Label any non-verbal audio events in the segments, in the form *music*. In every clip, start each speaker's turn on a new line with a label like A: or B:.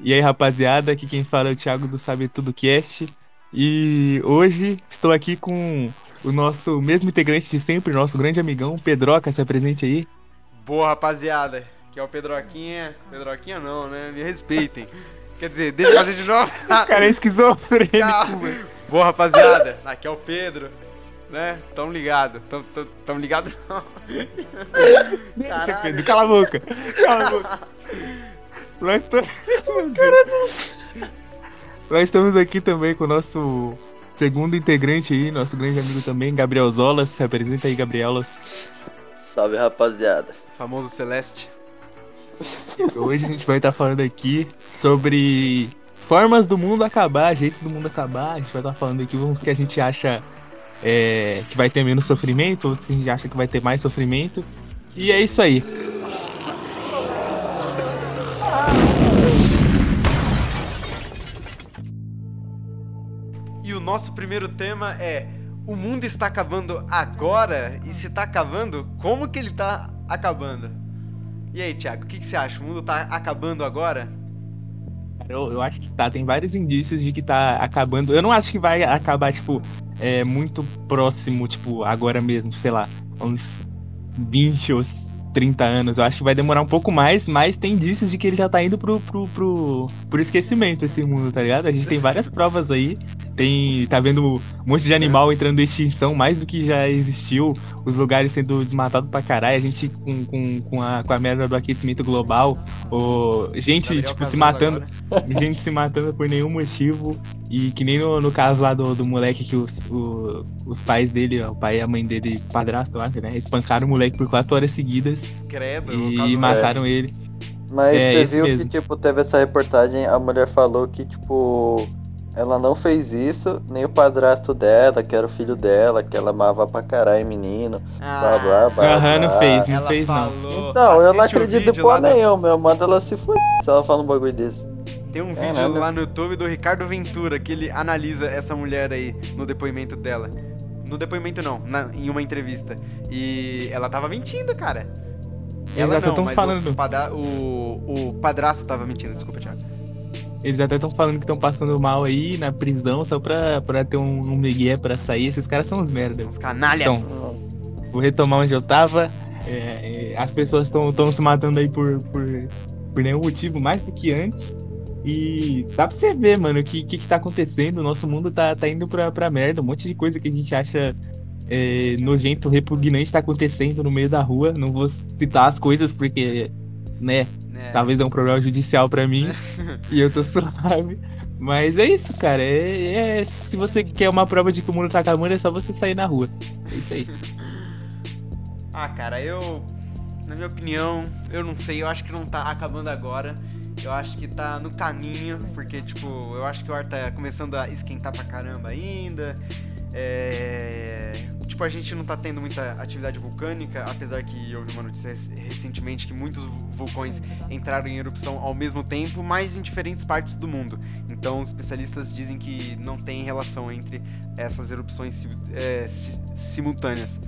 A: E aí, rapaziada, aqui quem fala é o Thiago do Sabe Tudo Cast. E hoje estou aqui com o nosso mesmo integrante de sempre, nosso grande amigão, Pedroca, se apresente aí.
B: Boa, rapaziada. Que é o Pedroquinha. Pedroquinha não, né? Me respeitem. Quer dizer, deixa eu fazer de novo. *laughs*
A: O cara é esquizofrênico,
B: Calma. Boa, rapaziada. Aqui é o Pedro. Né? Tão ligado. Tão, tão, tão ligado não.
A: Deixa,
B: Caralho.
A: Pedro, cala a boca. Cala a boca. *laughs* Nós, to- *laughs* Nós estamos aqui também com o nosso segundo integrante aí, nosso grande amigo também, Gabriel Zolas. Se apresenta aí, Gabrielas.
C: Salve rapaziada.
B: Famoso Celeste.
A: Hoje a gente vai estar falando aqui sobre formas do mundo acabar, jeitos do mundo acabar. A gente vai estar falando aqui uns que a gente acha é, que vai ter menos sofrimento, outros que a gente acha que vai ter mais sofrimento. E é isso aí.
B: Nosso primeiro tema é: o mundo está acabando agora? E se tá acabando, como que ele tá acabando? E aí, Thiago, o que, que você acha? O mundo tá acabando agora?
A: Eu, eu acho que tá, tem vários indícios de que tá acabando. Eu não acho que vai acabar, tipo, é, muito próximo, tipo, agora mesmo, sei lá, uns 20 ou 30 anos. Eu acho que vai demorar um pouco mais, mas tem indícios de que ele já tá indo pro, pro, pro, pro esquecimento esse mundo, tá ligado? A gente tem várias *laughs* provas aí. Tem. tá vendo um monte de animal entrando em extinção, mais do que já existiu, os lugares sendo desmatados pra caralho, a gente com, com, com, a, com a merda do aquecimento global, o, gente,
B: Gabriel
A: tipo, se matando
B: agora. *laughs*
A: gente se matando por nenhum motivo. E que nem no, no caso lá do, do moleque que os, o- os pais dele, ó, o pai e a mãe dele, padrasto, eu acho, né? Espancaram o moleque por quatro horas seguidas
B: Credo,
A: e
B: caso-
A: mataram ele.
C: Mas
A: É,
C: você viu
A: mesmo.
C: que, tipo, teve essa reportagem, a mulher falou que, tipo, ela não fez isso, nem o padrasto dela, que era o filho dela, que ela amava pra caralho menino, blá blá blá.
A: Aham, não fez, não
B: Ela
A: fez não.
B: falou.
C: Não, eu não
B: assiste o
C: acredito em porra nenhuma, eu mando ela se fuder se ela fala um bagulho desse.
B: Tem um
C: É,
B: vídeo
C: nada.
B: lá no YouTube do Ricardo Ventura que ele analisa essa mulher aí no depoimento dela. No depoimento não, na- em uma entrevista. E ela tava mentindo, cara. Ela
A: Exato,
B: não, mas
A: falando.
B: O, o, o padrasto tava mentindo, desculpa, Thiago.
A: Eles até estão falando que estão passando mal aí na prisão só pra, pra ter um, um migué pra sair. Esses caras são uns merda.
B: Os canalhas.
A: Então, Vou retomar onde eu tava. É, é, as pessoas estão se matando aí por, por, por nenhum motivo, mais do que antes. E dá pra você ver, mano, o que, que, que tá acontecendo. O nosso mundo tá, tá indo pra, pra merda. Um monte de coisa que a gente acha é, nojento, repugnante tá acontecendo no meio da rua. Não vou citar as coisas porque, né,
B: É.
A: talvez dê um problema judicial pra mim. *laughs* e eu tô suave. Mas é isso, cara. É, é- se você quer uma prova de que o mundo tá acabando, é só você sair na rua. É isso aí. *laughs*
B: Ah, cara, eu. Na minha opinião, eu não sei, eu acho que não tá acabando agora. Eu acho que tá no caminho, porque, tipo, eu acho que o ar tá começando a esquentar pra caramba ainda. É... Tipo, a gente não tá tendo muita atividade vulcânica, apesar que vi uma notícia rec- recentemente que muitos vu- vulcões entraram em erupção ao mesmo tempo, mas em diferentes partes do mundo. Então, os especialistas dizem que não tem relação entre essas erupções é, si- simultâneas.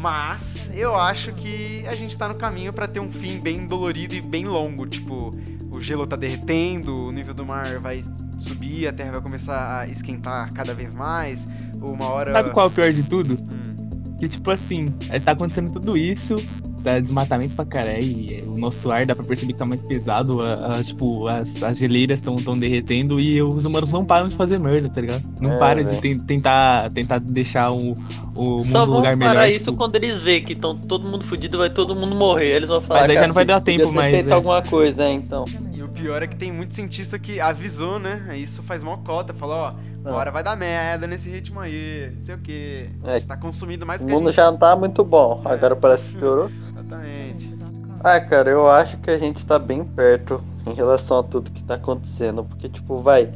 B: Mas eu acho que a gente tá no caminho pra ter um fim bem dolorido e bem longo. Tipo, o gelo tá derretendo, o nível do mar vai subir, a terra vai começar a esquentar cada vez mais. Uma hora.
A: Sabe qual é o pior de tudo?
B: Hum,
A: Que tipo assim, é, tá acontecendo tudo isso, tá desmatamento pra caralho, e, é, o nosso ar dá pra perceber que tá mais pesado, a- a- tipo, as, as geleiras estão tão derretendo e os humanos não param de fazer merda, tá ligado? Não
C: É,
A: param de
C: velho.
A: ten- tentar, tentar deixar o, o mundo
D: Só
A: um lugar melhor.
D: parar
A: tipo,
D: isso quando eles verem que estão todo mundo fudido, vai todo mundo morrer. Eles vão falar,
A: Mas aí já não vai dar
D: podia
A: tempo
D: ter
A: mais,
D: feito
A: né?
D: alguma coisa, é, então.
B: E o pior é que tem muito cientista que avisou, né? Isso faz mó cota. Falou, ó, uma
C: Ah.
B: hora vai dar merda nesse ritmo aí, não sei o que. A
C: É.
B: gente tá consumindo mais
C: O
B: a
C: mundo
B: gente...
C: já não tá muito bom, agora parece que piorou. *laughs*
B: Exatamente.
C: Ah, cara, eu acho que a gente tá bem perto em relação a tudo que tá acontecendo. Porque, tipo, vai.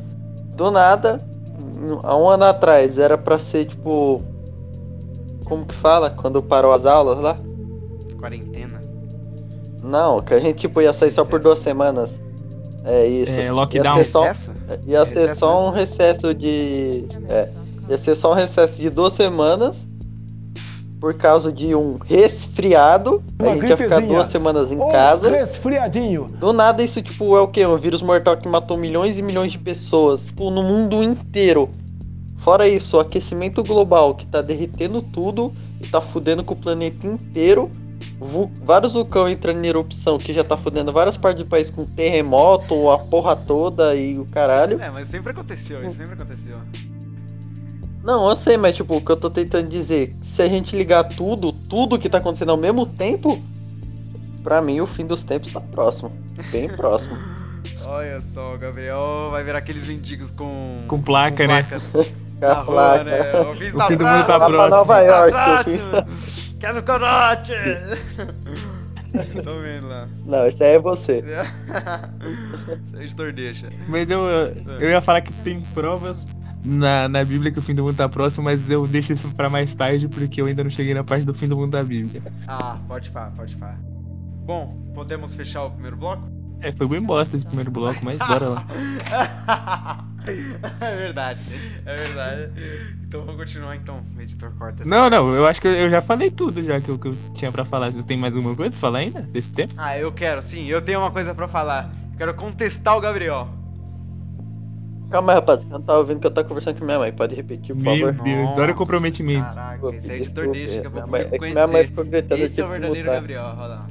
C: Do nada, há um ano atrás era pra ser, tipo. Como que fala? Quando parou as aulas lá?
B: Quarentena.
C: Não, que a gente, tipo, ia sair só por duas semanas. É isso.
A: É,
C: Ia
A: lockdown.
C: ser só,
B: Recesso?
C: ia ser
B: Recesso
C: só um recesso de. É. Ia ser só um recesso de duas semanas. Por causa de um resfriado. resfriado, a
E: Uma
C: gente ia ficar duas semanas em
E: Ô,
C: casa.
E: resfriadinho.
C: Do nada isso, tipo, é o quê? Um vírus mortal que matou milhões e milhões de pessoas, tipo, no mundo inteiro. Fora isso, o aquecimento global que tá derretendo tudo e tá fudendo com o planeta inteiro. Vu- vários vulcões entrando em erupção que já tá fudendo várias partes do país com terremoto, a porra toda e o caralho.
B: É, mas sempre aconteceu, isso sempre aconteceu.
C: Não, eu sei, mas tipo, o que eu tô tentando dizer, se a gente ligar tudo, tudo que tá acontecendo ao mesmo tempo, pra mim o fim dos tempos tá próximo. Bem *laughs* próximo.
B: Olha só, o Gabriel vai ver aqueles mendigos com.
A: Com placa, né?
B: placas *laughs*
C: Com a
B: rua,
C: placa.
B: né? O fim
A: O fim do mundo tá próximo.
C: Nova York, eu
B: Quero corote! Tô vendo lá.
C: Não, esse aí é você.
B: Seu editor deixa.
A: Mas eu, eu ia falar que tem provas na, na Bíblia que o fim do mundo tá próximo, mas eu deixo isso pra mais tarde porque eu ainda não cheguei na parte do fim do mundo da Bíblia.
B: Ah, pode pá, pode pá. Bom, podemos fechar o primeiro bloco?
A: É, foi bem bosta esse primeiro bloco, mas bora lá. *laughs*
B: é verdade, é verdade. Então vamos continuar então, editor corta essa
A: Não, não, eu acho que eu, eu já falei tudo já que eu, que eu tinha pra falar. Vocês têm mais alguma coisa pra falar ainda desse tempo?
B: Ah, eu quero, sim, eu tenho uma coisa pra falar. Eu quero contestar o Gabriel.
C: Calma aí, rapaz. Eu não tava ouvindo que eu tava conversando com minha mãe. Pode repetir, por
A: Meu
C: favor.
A: Deus, olha o comprometimento.
B: Caraca, esse editor
C: Desculpe,
B: deixa que eu vou
C: minha mãe- é que
B: conhecer.
C: minha mãe ficou gritando,
B: Esse é o verdadeiro
C: mutar.
B: Gabriel, olha lá.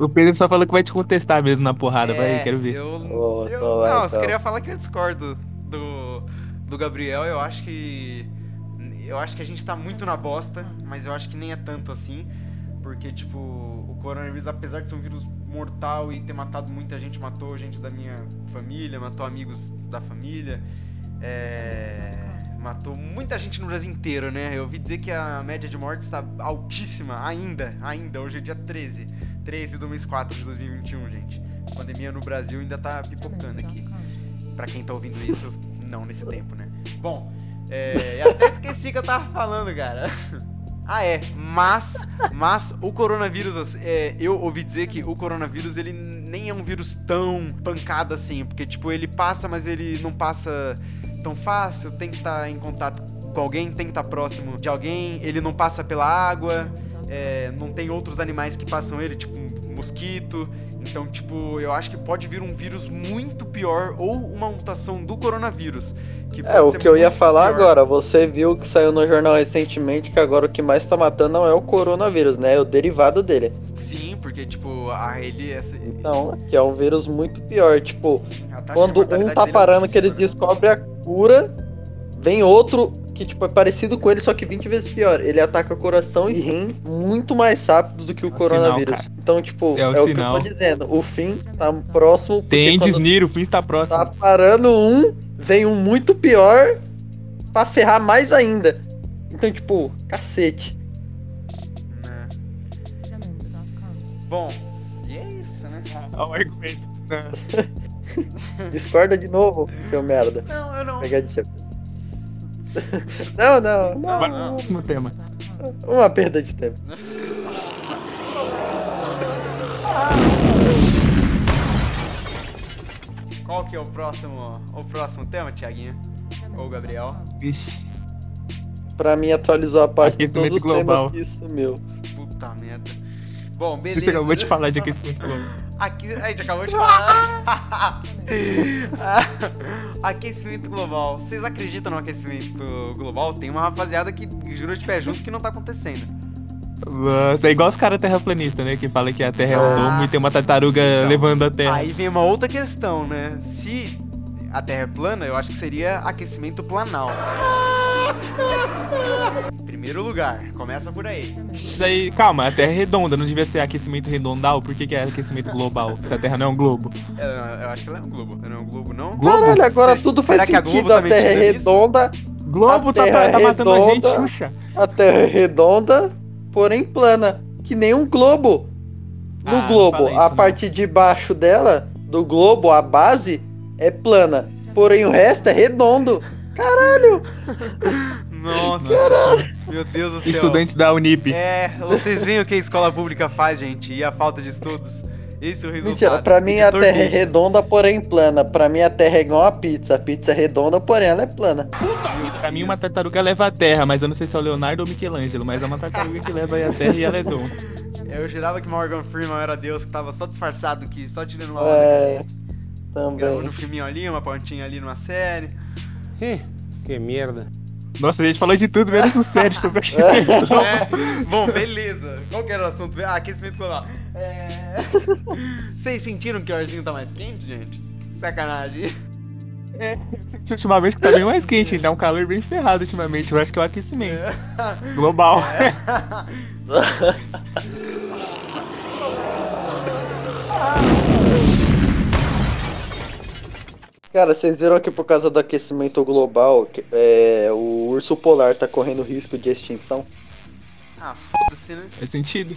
A: O Pedro só falou que vai te contestar mesmo na porrada, vai,
B: É,
A: quero ver.
B: Eu,
C: Ô,
B: eu-
C: então vai,
B: não, eu
C: então.
B: queria falar que eu discordo do, do Gabriel. Eu acho que. Eu acho que a gente tá muito na bosta, mas eu acho que nem é tanto assim. Porque, tipo, o coronavírus, apesar de ser um vírus mortal e ter matado muita gente, matou gente da minha família, matou amigos da família, é, matou muita gente no Brasil inteiro, né? Eu ouvi dizer que a média de mortes está altíssima, ainda, ainda, hoje é dia 13, 13 do mês 4 de 2021, gente. A pandemia no Brasil ainda tá pipocando aqui. Pra quem tá ouvindo *laughs* isso, não nesse tempo, né? Bom, é, eu até esqueci que eu tava falando, cara. *laughs* Ah, é. Mas, mas o coronavírus, é, eu ouvi dizer que o coronavírus, ele nem é um vírus tão pancada assim. Porque, tipo, ele passa, mas ele não passa tão fácil. Tem que estar em contato com alguém, tem que estar próximo de alguém. Ele não passa pela água. É, não tem outros animais que passam ele, tipo um mosquito. Então, tipo, eu acho que pode vir um vírus muito pior ou uma mutação do coronavírus. que
C: É, o que eu ia falar
B: pior.
C: agora, você viu que saiu no jornal recentemente que agora o que mais tá matando não é o coronavírus, né? É o derivado dele.
B: Sim, porque, tipo, a ele. Essa,
C: Então, que é um vírus muito pior. Tipo, quando um tá
B: é
C: parando que ele descobre a cura, vem outro que, tipo, é parecido com ele, só que 20 vezes pior. Ele ataca o coração e rim muito mais rápido do que o
A: É o
C: coronavírus.
A: sinal,
C: então, tipo,
A: É
C: é,
A: o
C: o, que eu tô dizendo. O fim tá próximo.
A: Tem desniro, o fim está próximo.
C: Tá parando um, vem um muito pior pra ferrar mais ainda. Então, tipo, cacete.
B: Né? Bom, e é isso, né?
A: Olha o argumento. *laughs*
C: Discorda de novo, seu merda.
B: Não, eu não.
C: Pegadinha. Não, não,
B: Não,
A: próximo tema.
C: uma perda de tempo.
B: Qual que é o próximo, o próximo tema, Tiaguinho? Ou Gabriel?
A: Vixe.
C: Pra mim, atualizou a parte de
A: Aquecimento
C: todos os
A: global.
C: temas que sumiu.
B: Puta merda. Bom,
A: Você
B: beleza.
A: acabou de falar de aquecimento global. *laughs*
B: Aqui, a gente acabou de falar. *laughs* aquecimento global. Vocês acreditam no aquecimento global? Tem uma rapaziada que jura de pé junto que não tá acontecendo.
A: Nossa, é igual os caras terraplanistas, né? Que fala que a Terra é um
B: Ah.
A: domo e tem uma tartaruga
B: Então,
A: levando a Terra.
B: Aí vem uma outra questão, né? Se a Terra é plana, eu acho que seria aquecimento planal. *laughs* Primeiro lugar, começa por aí.
A: Isso aí, calma, a Terra é redonda, não devia ser aquecimento redondal? Por que, que é aquecimento global? Se a Terra não é um globo.
B: Eu, eu acho que ela é um globo. Não é um globo, não?
A: Globo?
C: Caralho, agora
B: Se-
C: tudo
B: será
C: faz
B: que a Globo
C: sentido. A
B: tá
C: Terra é redonda,
A: Globo
C: A
A: tá,
C: Terra
A: tá, tá matando a gente,
C: redonda.
A: Xuxa.
C: a Terra é redonda, porém plana. Que nem um globo. No
A: Ah,
C: globo, a parte de baixo dela, do globo, a base, é plana. Porém o resto é redondo.
B: Nossa, meu Deus do céu.
A: Estudantes da Unip.
B: É, vocês veem o que a escola pública faz, gente, e a falta de estudos. Esse é o resultado.
C: Mentira, pra mim a Terra é redonda, porém plana. Pra mim a Terra é igual a pizza. A pizza é redonda, porém ela é plana.
A: Pra mim, uma tartaruga leva a Terra, mas eu não sei se é o Leonardo ou Michelangelo, mas é uma tartaruga que leva aí a Terra e ela é dom.
B: Eu jurava que Morgan Freeman era Deus, que tava só disfarçado aqui, só tirando uma onda
C: É,
B: gente. Gravando um
C: também.
B: filminho ali, uma pontinha ali numa série.
E: Ih, que merda.
A: Nossa, a gente falou de tudo, menos o sério sobre a *laughs*
B: É, bom, beleza. Qual que era o assunto? Ah, aquecimento global. É... *laughs* Vocês sentiram que o arzinho tá mais quente, gente? Sacanagem.
A: É, senti ultimamente que tá bem mais quente, tá um calor bem ferrado ultimamente. Eu acho que é o aquecimento global. *laughs*
C: Cara, vocês viram que por causa do aquecimento global, que- é, o urso polar tá correndo risco de extinção?
B: Ah, foda-se, né?
A: Faz sentido.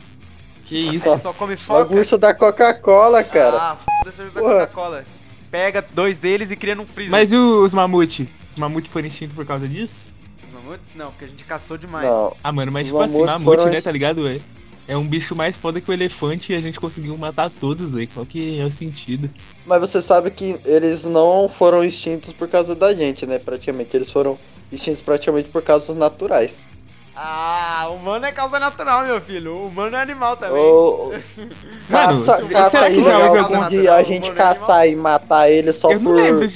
A: Que isso?
C: Só-
B: Só come
C: Logo
B: foca.
C: o urso da Coca-Cola, cara.
B: Ah, foda-se o urso da. Coca-Cola. Pega dois deles e cria num freezer.
A: Mas e os mamute? Os mamute foram extintos por causa disso?
B: Os mamutes? Não, porque a gente caçou demais.
C: Não,
A: Ah, mano, mas
C: Os
A: tipo assim,
C: mamute
A: né, tá ligado, velho? É um bicho mais foda que o elefante e a gente conseguiu matar todos, velho. Qual que é o sentido?
C: mas você sabe que eles não foram extintos por causa da gente, né? Praticamente. Eles foram extintos praticamente por causas naturais.
B: Ah, humano é causa natural, meu filho. O humano é animal também. *laughs*
A: Mano,
C: Caça,
A: será
C: caça
A: que já houve
C: ilegal
B: algum-
C: de a gente
B: é
C: caçar e matar ele só
A: eu não
C: por.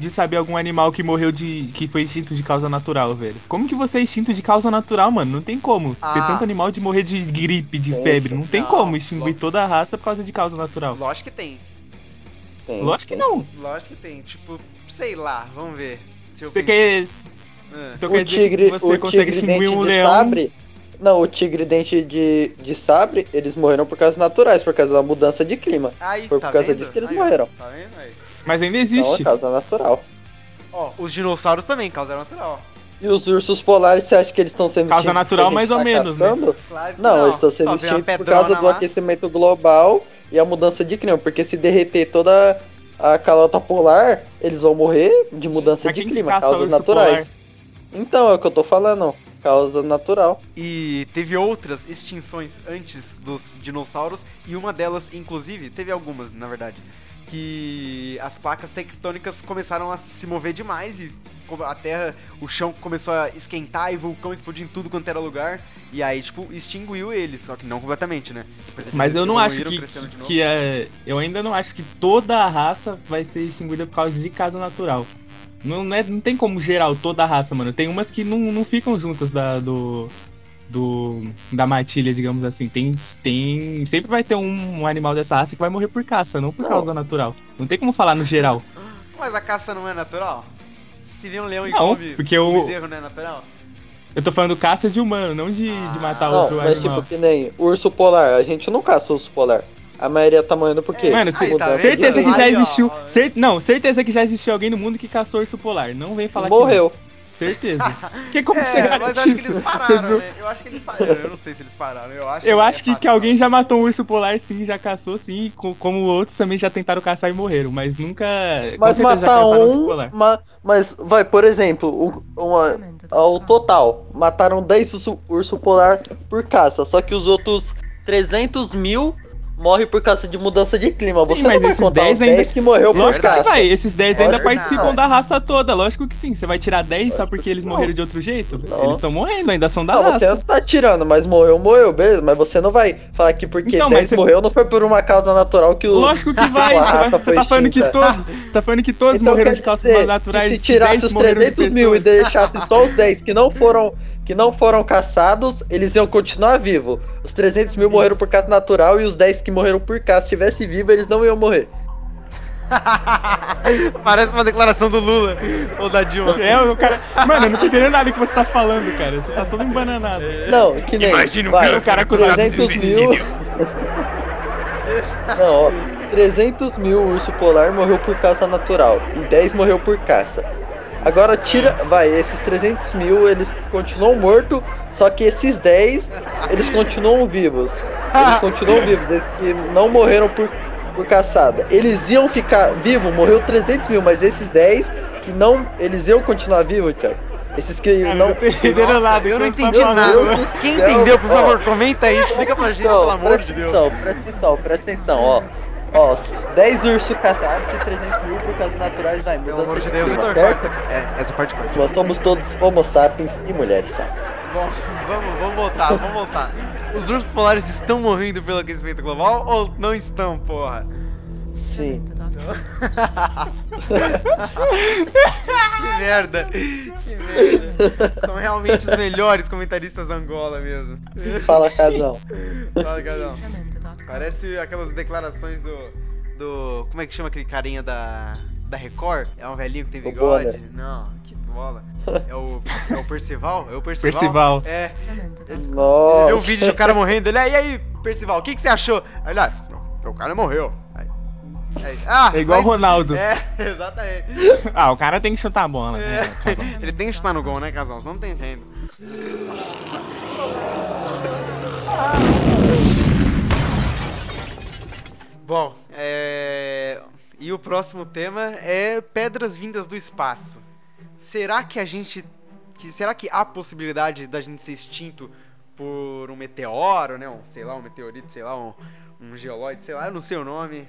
A: De, saber algum animal que morreu de. que foi extinto de causa natural, velho. Como que você é extinto de causa natural, mano? Não tem como. Ter
B: Ah.
A: tanto animal de morrer de gripe, de febre. Não tem
B: Não,
A: como extinguir
B: lógico.
A: toda a raça por causa de causa natural.
B: Lógico que tem.
C: Tem,
A: Lógico que
C: tem.
A: não.
B: Lógico que tem. Tipo, sei lá, vamos ver. Se eu
A: Você quer.
B: Ah.
A: Então
C: O
A: quer dizer
C: tigre,
A: que você
C: o
A: consegue
C: tigre
A: extinguir
C: dente
A: um
C: de
A: leão.
C: sabre. Não, o tigre dente de, de sabre, eles morreram por causas naturais, por causa da mudança de clima.
B: Aí,
C: Foi
B: tá
C: por causa
B: vendo?
C: disso que eles
B: Aí,
C: morreram.
B: Tá vendo aí?
A: Mas ainda
C: é
A: existe.
C: causa natural.
B: Ó, os dinossauros também, causa natural.
C: E os ursos polares, você acha que eles estão sendo
A: Causa natural, mais ou
C: tá
A: menos, né?
B: Claro que
C: Não,
B: não.
C: eles estão sendo extintos por causa do
B: lá.
C: aquecimento global e a mudança de clima. Porque se derreter toda a calota polar, eles vão morrer de mudança
A: Mas
C: de clima, causas naturais. Então, é o que eu tô falando. Causa natural.
B: E teve outras extinções antes dos dinossauros, e uma delas, inclusive, teve algumas, na verdade, que as placas tectônicas começaram a se mover demais e a terra, o chão começou a esquentar e vulcão explodindo em tudo quanto era lugar. E aí, tipo, extinguiu eles, só que não completamente, né?
A: Mas eu não acho que, que é. Eu ainda não acho que toda a raça vai ser extinguida por causa de causa natural. Não, não, é- não tem como geral toda a raça, mano. Tem umas que não, não ficam juntas da, do. Do. Da matilha, digamos assim. Tem. tem sempre vai ter um, um animal dessa raça que vai morrer por caça, não por
C: Não.
A: causa natural. Não tem como falar no geral.
B: Mas a caça não é natural? Se vê um leão e
A: Não,
B: come,
A: porque
B: um
A: o-
B: bezerro não é natural?
A: Eu tô falando caça de humano, não de, de matar
B: Ah,
C: Não,
A: outro
C: mas
A: animal.
C: tipo que nem urso polar. A gente não caça urso polar. A maioria tá morrendo por quê?
B: É,
A: Mano,
B: aí, tá
A: certeza que já existiu. cer- não, certeza que já existiu alguém no mundo que caçou urso polar. Não vem falar que
C: Morreu.
A: Certeza. *laughs* Porque como
B: é,
A: você
B: mas
A: garante
B: eu acho que
A: isso?
B: eles pararam,
A: viu?
B: né? Eu acho que eles pararam. Eu não sei se eles pararam. Eu acho,
A: Eu
B: é
A: acho que, que alguém já matou um urso polar sim, já caçou sim, co- como outros também já tentaram caçar e morreram, mas nunca.
C: Mas matar um.
A: polar.
C: ma- mas, vai, por exemplo, o- uma, ao total, mataram 10 urso, urso polar por caça. Só que os outros 300 mil morrem por causa de mudança de clima. Você
A: Sim, mas
C: não vai
A: esses
C: contar
A: 10
C: os 10
A: ainda-
C: que morreu por
A: Lógico que
C: caça.
A: vai, esses 10 ainda
C: que
A: participam
C: não.
A: da raça toda, lógico que sim. Você vai tirar 10 só porque eles
C: que não.
A: morreram de outro jeito?
C: Não.
A: Eles estão morrendo, ainda são da
C: Não, você
A: raça.
C: não tá tirando, mas morreu, morreu, beleza. Mas você não vai falar que porque
A: Então, mas
C: 10
A: você-
C: morreu não foi por uma causa natural que o.
A: Lógico que *laughs* vai, você, vai-
C: raça
A: você
C: foi
A: tá falando que
C: extinta.
A: todos, você tá falando que todos
C: Então
A: morreram de causas naturais.
C: que se tirasse
A: 10
C: os
A: morreram de
C: 300 mil e deixasse só os 10 que não foram *laughs* que não foram caçados, eles iam continuar vivos. Os 300 mil morreram por caça natural e os 10 que morreram por caça, se estivesse vivo, eles não iam morrer. *laughs*
B: Parece uma declaração do Lula ou da Dilma.
A: É, o cara. Mano, eu não tô entendendo nada que você tá falando, cara. Você tá todo embananado.
C: Não, que nem.
B: Imagine um
C: vai,
A: cara de
C: 300 mil. *laughs* Não, ó. 300 mil urso polar morreu por caça natural e 10 morreu por caça. Agora tira, vai, esses 300 mil eles continuam mortos, só que esses 10 eles continuam vivos. Eles *laughs* continuam vivos, esses que não morreram por, por caçada. Eles iam ficar vivos, morreu 300 mil, mas esses 10 que não, eles iam continuar vivos, cara. Esses que
A: Cara,
C: não.
B: Nossa,
A: nada.
B: eu não
A: então
B: entendi nada. Quem entendeu, por
C: ó.
B: favor, comenta aí, explica pra gente, pelo amor de
C: presta
B: Deus.
C: atenção, presta atenção, presta atenção, ó. Ó, 10 ursos caçados e 300 mil por causas naturais vai
B: Pelo
C: mudança
B: amor de
C: de
B: Deus,
C: clima,
B: Vitor,
C: certo?
B: corta. É, essa parte corta.
C: Nós somos todos homo sapiens e mulheres sapiens.
B: Bom, vamos, vamos voltar, vamos voltar. Os ursos polares estão morrendo pelo aquecimento global ou não estão, porra?
C: Sim. *laughs*
B: Que merda! Que merda! São realmente os melhores comentaristas da Angola mesmo.
C: Fala, casal.
B: Fala, Gadão. Parece aquelas declarações do. do. Como é que chama aquele carinha da. da Record? É um velhinho que tem
C: O
B: bigode? Não, que bola. É o. É o Percival? É o Percival?
A: Percival.
B: É. Ele viu o
C: Nossa.
B: vídeo do cara morrendo, ele, "Ah, e aí, Percival, o que, que você achou? Aí ele, ah, o cara morreu. Aí, ah,
A: É igual o
B: mas-
A: Ronaldo.
B: É, *laughs* exatamente.
A: Ah, o cara tem que chutar a bola.
B: É.
A: né? Tá bom.
B: Ele tem que chutar no gol, né, Casal? Não tem jeito. Bom, é... E o próximo tema é pedras vindas do espaço. Será que a gente... Que, será que há possibilidade da gente ser extinto por um meteoro, né? Um, sei lá, um meteorito, sei lá, um, um geolóide, sei lá, eu não sei o nome.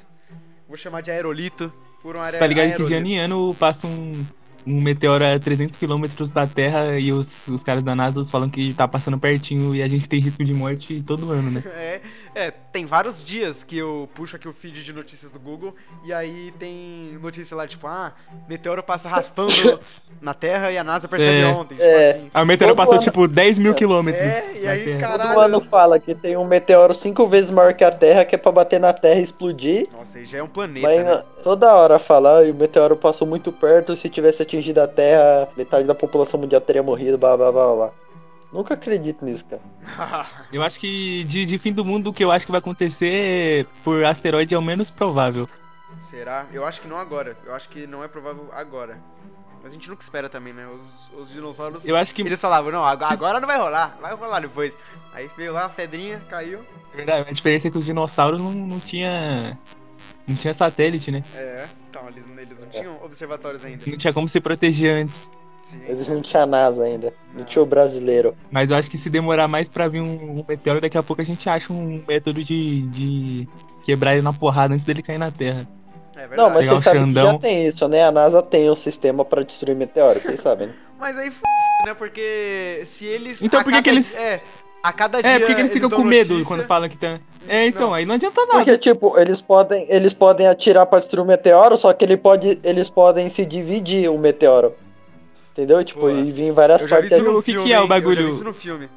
B: Vou chamar de aerolito. Por um
A: Você
B: aer-
A: tá ligado que de
B: aerolito.
A: ano em ano passa um, um meteoro a 300 km da Terra e os, os caras da NASA falam que tá passando pertinho e a gente tem risco de morte todo ano, né? *laughs*
B: É, é, tem vários dias que eu puxo aqui o feed de notícias do Google e aí tem notícia lá, tipo, ah, meteoro passa raspando *laughs* na Terra e a NASA percebe
A: É.
B: ontem, tipo
C: É.
B: assim.
A: A meteoro
C: Todo
A: passou
C: ano-
A: tipo 10 mil quilômetros.
B: É, e aí,
A: Terra.
B: cara-
C: Todo ano fala que tem um meteoro cinco vezes maior que a Terra, que é pra bater na Terra e explodir.
B: Nossa, aí já é um planeta,
C: Mas
B: né?
C: toda hora fala, "Ai, o meteoro passou muito perto, se tivesse atingido a Terra, metade da população mundial teria morrido, blá blá blá blá. Nunca acredito nisso, cara. *laughs*
A: Eu acho que de, de fim do mundo o que eu acho que vai acontecer por asteroide é o menos provável.
B: Será? Eu acho que não agora. Eu acho que não é provável agora. Mas a gente nunca espera também, né? Os, os dinossauros.
A: Eu acho que
B: Eles falavam, não, agora agora não vai rolar, vai rolar depois. Aí veio lá a pedrinha, caiu.
A: verdade, a diferença é que os dinossauros não, não tinha não tinha satélite, né?
B: É, então eles, eles não tinham observatórios ainda.
A: Não tinha como se proteger antes.
C: Eles não tinham NASA ainda, não tinha o brasileiro.
A: Mas eu acho que se demorar mais pra vir um, um meteoro, daqui a pouco a gente acha um método de, de quebrar ele na porrada antes dele cair na Terra.
B: É verdade.
C: Não, mas
A: Pegar
C: vocês
A: um
C: sabem que já tem isso, né? A NASA tem um sistema pra destruir meteoros, vocês sabem, né? *laughs*
B: Mas aí f... né? Porque se eles.
A: Então por que eles-
B: É, a cada dia.
A: É, porque que eles ficam com medo
B: notícia-
A: quando falam que tá. É, então,
B: Não.
A: aí não adianta nada.
C: Porque, tipo, eles podem, eles podem atirar pra destruir o meteoro, só que ele pode, eles podem se dividir o meteoro. Entendeu? Tipo,
B: Boa.
C: e vir em várias
B: Eu
C: partes.
B: no
A: O que que
B: filme,
A: é o?
B: Eu
A: bagulho?
B: vi isso no filme.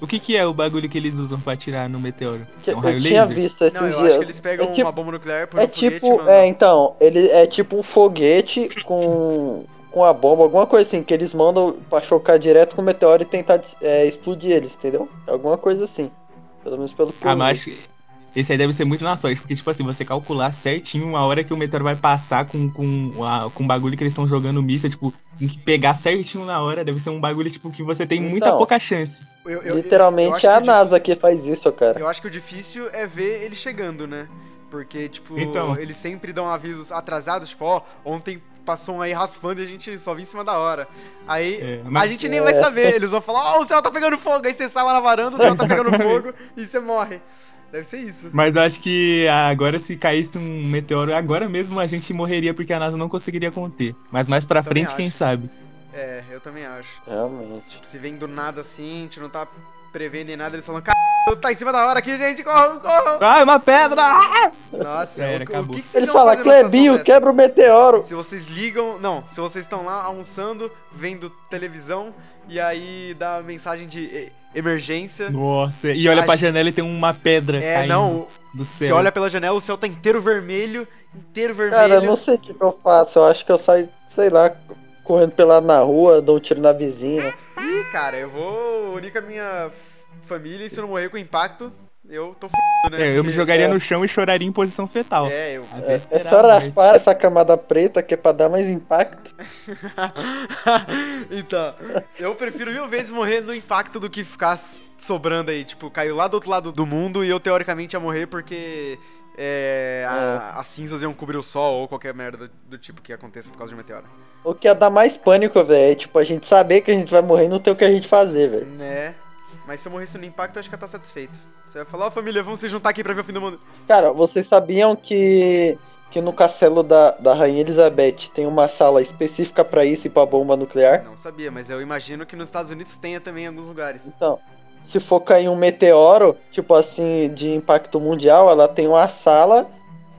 A: O que, que é o bagulho que eles usam pra atirar no meteoro?
C: Que
A: É um raio
C: eu tinha
A: laser?
C: visto esses
B: Não, eu
C: dias.
B: acho que eles pegam
C: é tipo,
B: uma bomba nuclear, põem
C: é
B: um foguete
C: tipo,
B: e mandam.
C: é, então, ele é tipo um foguete com com a bomba, alguma coisa assim, que eles mandam pra chocar direto com o meteoro e tentar é, explodir eles, entendeu? Alguma coisa assim. Pelo menos pelo que
A: Ah,
C: eu
A: mas
C: vi.
A: Esse aí deve ser muito na sorte, porque, tipo assim, você calcular certinho a hora que o meteoro vai passar com, com, a, com o bagulho que eles estão jogando míssil, tipo, tem que pegar certinho na hora, deve ser um bagulho, tipo, que você tem muita
C: Então.
A: pouca chance.
B: Eu- eu- eu- eu
C: Literalmente
B: acho
C: é a NASA que faz isso, cara.
B: Eu acho que o difícil é ver ele chegando, né? Porque, tipo,
A: Então.
B: eles sempre dão avisos atrasados, tipo, ó, ontem passou um aí raspando e a gente só viu em cima da hora. Aí
A: É,
B: a
A: mas-
B: gente nem vai saber, eles vão falar, ó, o céu tá pegando fogo, aí você sai lá na varanda, o céu tá pegando *laughs* fogo e você morre. Deve ser isso.
A: Mas eu acho que agora, se caísse um meteoro, agora mesmo a gente morreria porque a NASA não conseguiria conter. Mas mais pra
B: Também
A: frente, quem
B: acho.
A: sabe?
B: É, eu também acho.
C: Realmente.
B: Tipo, se vem do nada assim, a gente não tá prevendo em nada, eles falam, caralho, tá em cima da hora aqui, gente, corram, corram.
A: Ai, uma pedra! Ah!
B: Nossa,
A: era,
B: o, o
A: acabou.
B: que, que vocês
C: Eles falam, Clebinho, quebra o meteoro.
B: Se vocês ligam. Não, se vocês estão lá almoçando, vendo televisão, e aí dá uma mensagem de emergência.
A: Nossa, e olha
B: A
A: pra
B: gente-
A: janela e tem uma pedra
B: É,
A: caindo
B: não,
A: do céu.
B: você olha pela janela, o céu tá inteiro vermelho, inteiro vermelho.
C: Cara, eu não sei o que, eu faço. Eu acho que eu saio, sei lá, correndo pela na rua, dou um tiro na vizinha.
B: Ih, cara, eu vou unir com a minha família e se eu não morrer com impacto, eu tô f***, né?
A: É, eu me jogaria no chão e choraria em posição fetal.
B: É, eu.
C: É, é só raspar essa camada preta que é pra dar mais impacto. *laughs*
B: então, eu prefiro mil vezes morrer no impacto do que ficar sobrando aí. Tipo, caiu lá do outro lado do mundo e eu teoricamente ia morrer porque é, a- as cinzas iam cobrir o sol ou qualquer merda do tipo que aconteça por causa de um meteoro.
C: O que ia dar mais pânico, velho, é tipo a gente saber que a gente vai morrer e não ter o que a gente fazer, velho.
B: Né? Mas se eu morresse no impacto, eu acho que ia estar satisfeito. Você vai falar, ó família, vamos se juntar aqui pra ver o fim do mundo.
C: Cara, vocês sabiam que que no castelo da, da Rainha Elizabeth tem uma sala específica pra isso e pra bomba nuclear?
B: Não sabia, mas eu imagino que nos Estados Unidos tenha também em alguns lugares.
C: Então, se for cair um meteoro, tipo assim, de impacto mundial, ela tem uma sala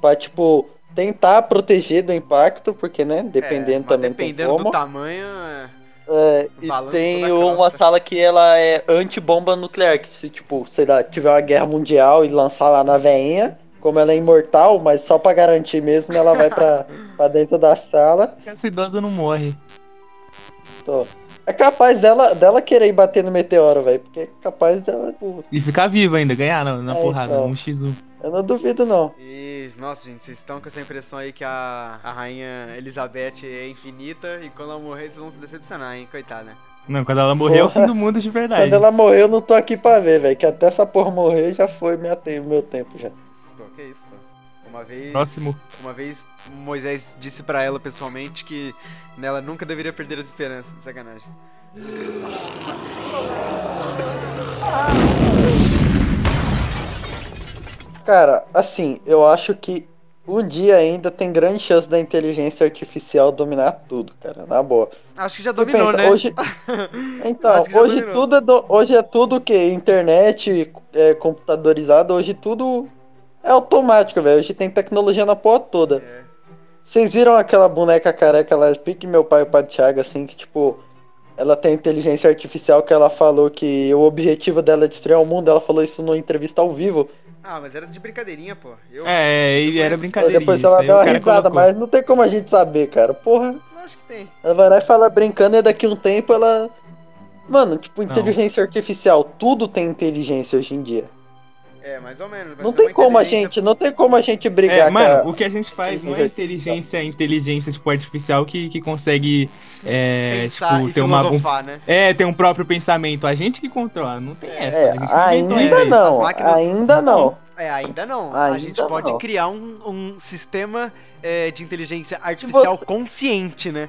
C: pra, tipo, tentar proteger do impacto, porque, né, dependendo
B: É,
C: também
B: Dependendo do tamanho. é,
C: É, e
B: balanço
C: tem uma sala que ela é anti-bomba nuclear, que se, tipo, sei lá, tiver uma guerra mundial e lançar lá na veinha, como ela é imortal, mas só pra garantir mesmo, ela vai pra, *laughs* pra dentro da sala.
A: Essa idosa não morre.
C: Tô. É capaz dela, dela querer ir bater no meteoro, velho, porque é capaz dela,
A: E ficar viva ainda, ganhar na, na
C: É,
A: porrada,
C: então.
A: um x1.
C: Eu não duvido não.
B: E, nossa, gente, vocês estão com essa impressão aí que a, a rainha Elizabeth é infinita e quando ela morrer vocês vão se decepcionar, hein? Coitada.
A: Não, quando ela morrer é o
C: Porra.
A: fim do mundo de verdade.
C: Quando ela morrer, eu não tô aqui pra ver, velho, que até essa porra morrer já foi minha te- meu tempo já.
B: Pô, que isso, pô. Uma vez.
A: Próximo.
B: Uma vez Moisés disse pra ela pessoalmente que nela nunca deveria perder as esperanças. Sacanagem. *laughs*
C: Cara, assim, eu acho que um dia ainda tem grande chance da inteligência artificial dominar tudo, cara, na boa.
B: Acho que já dominou,
C: pensa,
B: né?
C: Hoje, *laughs* então, hoje
B: dominou.
C: tudo, é do- hoje é tudo o que? Internet, é, computadorizado, hoje tudo é automático, velho. Hoje tem tecnologia na porra toda.
B: É.
C: Vocês viram aquela boneca careca lá, pique meu pai e o pai Thiago, assim, que tipo, ela tem inteligência artificial que ela falou que o objetivo dela é destruir o mundo, ela falou isso numa entrevista ao vivo.
B: Ah, mas era de brincadeirinha, pô. Eu
A: É, e era
B: Depois-
A: brincadeira.
C: Depois ela deu uma risada, mas não tem como a gente saber, cara. Porra,
B: acho que tem.
C: ela vai lá e fala brincando e daqui um tempo ela. Mano, tipo, inteligência artificial, tudo tem inteligência hoje em dia.
B: É, mais ou menos.
C: Não
B: é
C: tem como a gente, não tem como a gente brigar
A: É, mano,
C: a-
A: o que a gente faz não é
C: inteligência
A: inteligência, inteligência tipo artificial que, que consegue é,
B: Pensar
A: tipo,
B: e
A: ter uma um,
B: filosofar, né?
A: é, ter um próprio pensamento. A gente que controla, não tem essa.
C: É,
A: a gente não inventou
C: ainda
A: isso.
C: não,
B: As máquinas-
C: ainda não.
B: É, ainda não. a
C: Ainda
B: gente pode
C: não.
B: criar um, um sistema é, de inteligência artificial
C: Você-
B: consciente, né?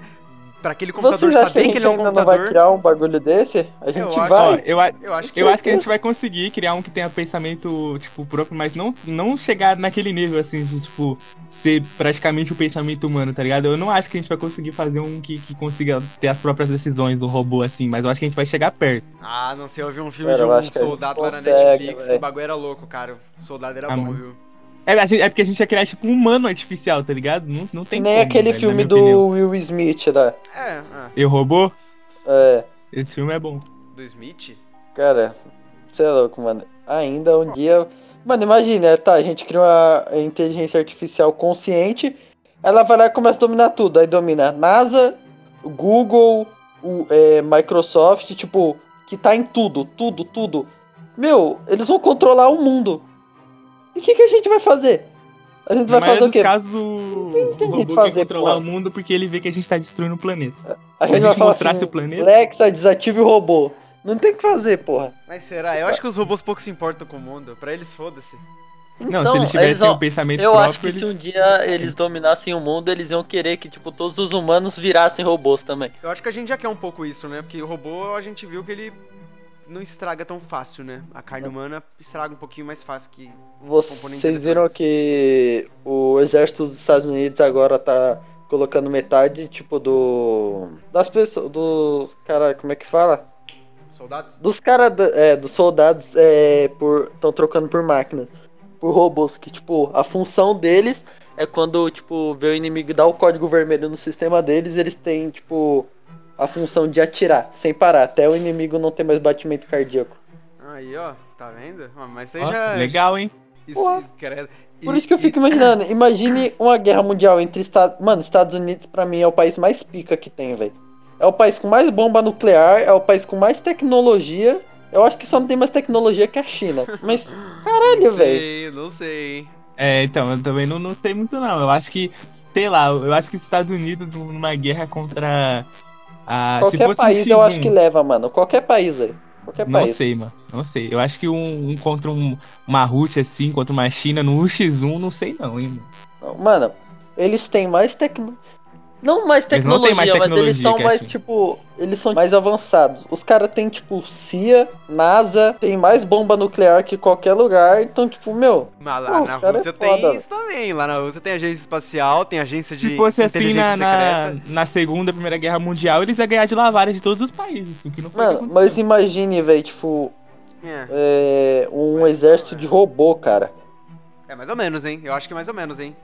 B: Pra aquele computador
C: Vocês acham que a
B: saber que ele é um
C: ainda não vai
B: computador.
C: criar um bagulho desse? A gente
B: acho-
A: Ó,
C: vai.
A: eu, a-
B: Eu acho que
A: eu acho que a gente vai conseguir criar um que tenha pensamento, tipo, próprio, mas não, não chegar naquele nível, assim, de, tipo, ser praticamente o pensamento humano, tá ligado? Eu não acho que a gente vai conseguir fazer um que, que consiga ter as próprias decisões do robô, assim, mas eu acho que a gente vai chegar perto.
B: Ah, não sei, eu vi um filme
C: Cara,
B: de
C: eu
B: um
C: acho
B: soldado lá na Netflix,
C: velho.
B: o bagulho era louco, cara. O soldado era
A: Ah,
B: bom, viu?
A: É, gente- é porque a gente ia criar, tipo, um humano artificial, tá ligado? Não, não tem
C: nem
A: como,
C: aquele
A: velho,
C: filme do
A: opinião.
C: Will Smith lá.
B: É, ah,
A: Eu Robô?
C: É,
A: Esse filme é bom.
B: do Smith?
C: cara, você é louco, mano. Ainda um dia. Mano, imagina, tá, a gente cria uma inteligência artificial consciente, ela vai lá e começa a dominar tudo. Aí domina NASA, o Google, o é, Microsoft, tipo, que tá em tudo, tudo, tudo. Meu, eles vão controlar o mundo. E o que, que a gente vai fazer? A gente
A: Na
C: vai fazer o quê?
A: dos casos, o, robô quer
C: fazer,
A: controlar
C: pô.
A: o mundo porque ele vê que a gente tá destruindo o planeta.
C: A gente
A: a
C: vai
A: gente
C: falar
A: mostrasse
C: assim,
A: o planeta...
C: Alexa, desative o robô. Não tem o que fazer, porra.
B: Mas será? Eu acho que os robôs pouco se importam com o mundo. Pra eles, foda-se.
A: Não,
C: Então,
A: se eles tivessem
D: vão-
A: o pensamento
D: Eu
A: próprio,
D: acho que
A: eles...
D: se um dia eles dominassem o mundo, eles iam querer que, tipo, todos os humanos virassem robôs também.
B: Eu acho que a gente já quer um pouco isso, né? Porque o robô, a gente viu que ele não estraga tão fácil, né? A carne humana estraga um pouquinho mais fácil que...
C: Vocês viram que o exército dos Estados Unidos agora tá colocando metade, tipo, do. Das pessoas. Dos. Cara, como é que fala?
B: Soldados?
C: Dos caras. É, dos soldados é, por. estão trocando por máquinas. Por robôs. Que, tipo, a função deles é quando, tipo, vê o inimigo dar o código vermelho no sistema deles, eles têm, tipo. A função de atirar, sem parar, até o inimigo não ter mais batimento cardíaco.
B: Aí, ó. Tá vendo? Mas você
A: Ó,
B: já...
A: legal, hein?
B: Isso, credo.
C: Por
B: E-
C: isso que eu
B: e-
C: fico imaginando. Imagine uma guerra mundial entre Estados. Mano, Estados Unidos pra mim é o país mais pica que tem, velho. É o país com mais bomba nuclear, é o país com mais tecnologia. Eu acho que só não tem mais tecnologia que a China. Mas, *laughs* caralho,
B: Não
C: velho.
B: sei, não sei.
A: É, então, eu também não, não sei muito não. Eu acho que, sei lá, eu acho que os Estados Unidos numa guerra contra a. se
C: Qualquer
A: fosse um
C: país eu acho
A: X1,
C: que leva, mano. Qualquer país, velho. Qualquer
A: Não
C: país.
A: sei, mano. Não sei. Eu acho que um, um contra um, uma Rússia, assim, contra uma China no 1x1, não sei não, hein, mano.
C: Mano, eles têm mais tecno. Não mais
A: Eles não têm
C: tecnologia,
A: mais
C: mas eles
A: tecnologia,
C: são
A: é
C: mais,
A: assim.
C: tipo, eles são mais avançados. Os caras têm, tipo, CIA, NASA, tem mais bomba nuclear que qualquer lugar. Então, tipo, meu,
B: Mas lá
C: Pô, os
B: na
C: é
B: Rússia
C: foda,
B: tem isso também. Lá na Rússia tem agência espacial, tem agência de
A: Se fosse assim na, na, na Segunda, Primeira Guerra Mundial, eles iam ganhar de lavada de todos os países. O que não foi
C: mano, mas imagine, velho, tipo,
B: É.
C: é, um exército de robô, cara.
B: É mais ou menos, hein? Eu acho que é mais ou menos, hein?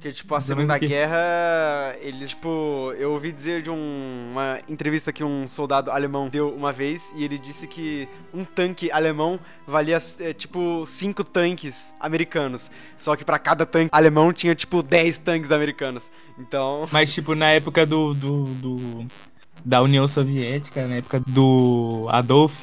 B: Porque, tipo, a Segunda
A: o quê?
B: Guerra, eles, tipo, eu ouvi dizer de um- uma entrevista que um soldado alemão deu uma vez e ele disse que um tanque alemão valia, é, tipo, cinco tanques americanos. Só que pra cada tanque alemão tinha, tipo, 10 tanques americanos. Então. *laughs*
A: Mas, tipo, na época do, do, do- da União Soviética, na época do Adolf,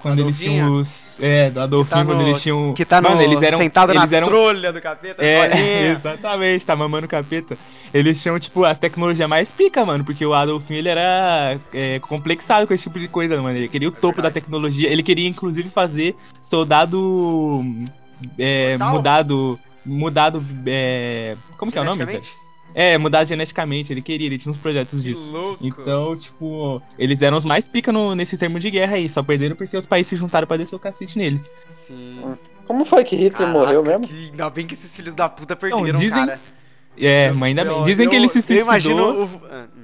A: quando eles tinham os. É, do Adolfinho,
B: tá
A: quando
B: no-
A: eles tinham.
B: Que tá no,
A: Mano, eles eram.
B: sentado
A: eles
B: na
A: eram,
B: trolha do capeta,
A: É, *laughs* exatamente, tá mamando capeta. Eles tinham, tipo, as tecnologias mais pica, mano, porque o Adolfinho, ele era é, complexado com esse tipo de coisa, mano. Ele queria o topo da tecnologia. Ele queria, inclusive, fazer soldado é, mudado. Mudado. É, como que é o nome, velho? É, mudado geneticamente. Ele queria, ele tinha uns projetos
B: Que
A: disso.
B: louco.
A: Então, tipo, eles eram os mais pica no- nesse termo de guerra aí. Só perderam porque os países se juntaram pra descer o cacete nele.
B: Sim.
C: Como foi que Hitler
B: Caraca,
C: morreu mesmo?
B: Que, ainda bem que esses filhos da puta perderam,
A: dizem-
B: cara.
A: É, mas ainda bem. Dizem que
B: eu-
A: ele se
B: Eu
A: suicidou.
B: imagino o... ah, hum.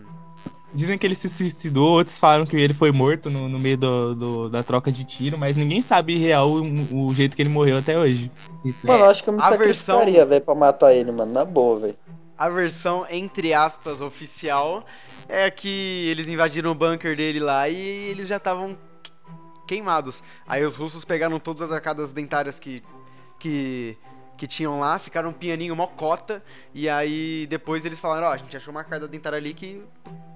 A: Dizem que ele se suicidou, outros falaram que ele foi morto no, no meio do, do- da troca de tiro, mas ninguém sabe real o, o jeito que ele morreu até hoje.
C: Mano, eu acho que eu me
B: a versão-
C: sacrificaria, velho, pra matar ele, mano. Na boa, velho.
B: A versão, entre aspas, oficial é que eles invadiram o bunker dele lá e eles já estavam queimados. Aí os russos pegaram todas as arcadas dentárias que, que, que tinham lá, ficaram um pianinho mocota, e aí depois eles falaram, ó, a gente achou uma arcada dentária ali que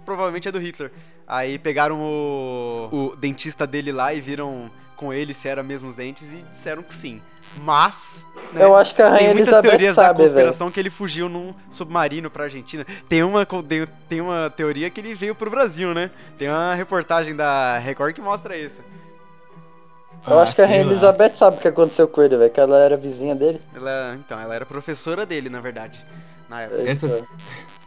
B: provavelmente é do Hitler. Aí pegaram o, o dentista dele lá e viram com ele se era mesmo os dentes e disseram que sim. Mas, né,
C: Eu acho que a
B: tem
C: Rainha
B: muitas
C: Elizabeth
B: teorias da
C: sabe, velho.
B: conspiração que ele fugiu num submarino pra Argentina. Tem uma, tem, tem uma teoria que ele veio pro Brasil, né? Tem uma reportagem da Record que mostra isso.
C: Eu acho que a
A: Ah,
C: Rainha
A: lá.
C: Elizabeth sabe o que aconteceu com ele, velho. Que ela era vizinha dele.
B: Ela, então, ela era professora dele, na verdade. Na época.
A: Essa-.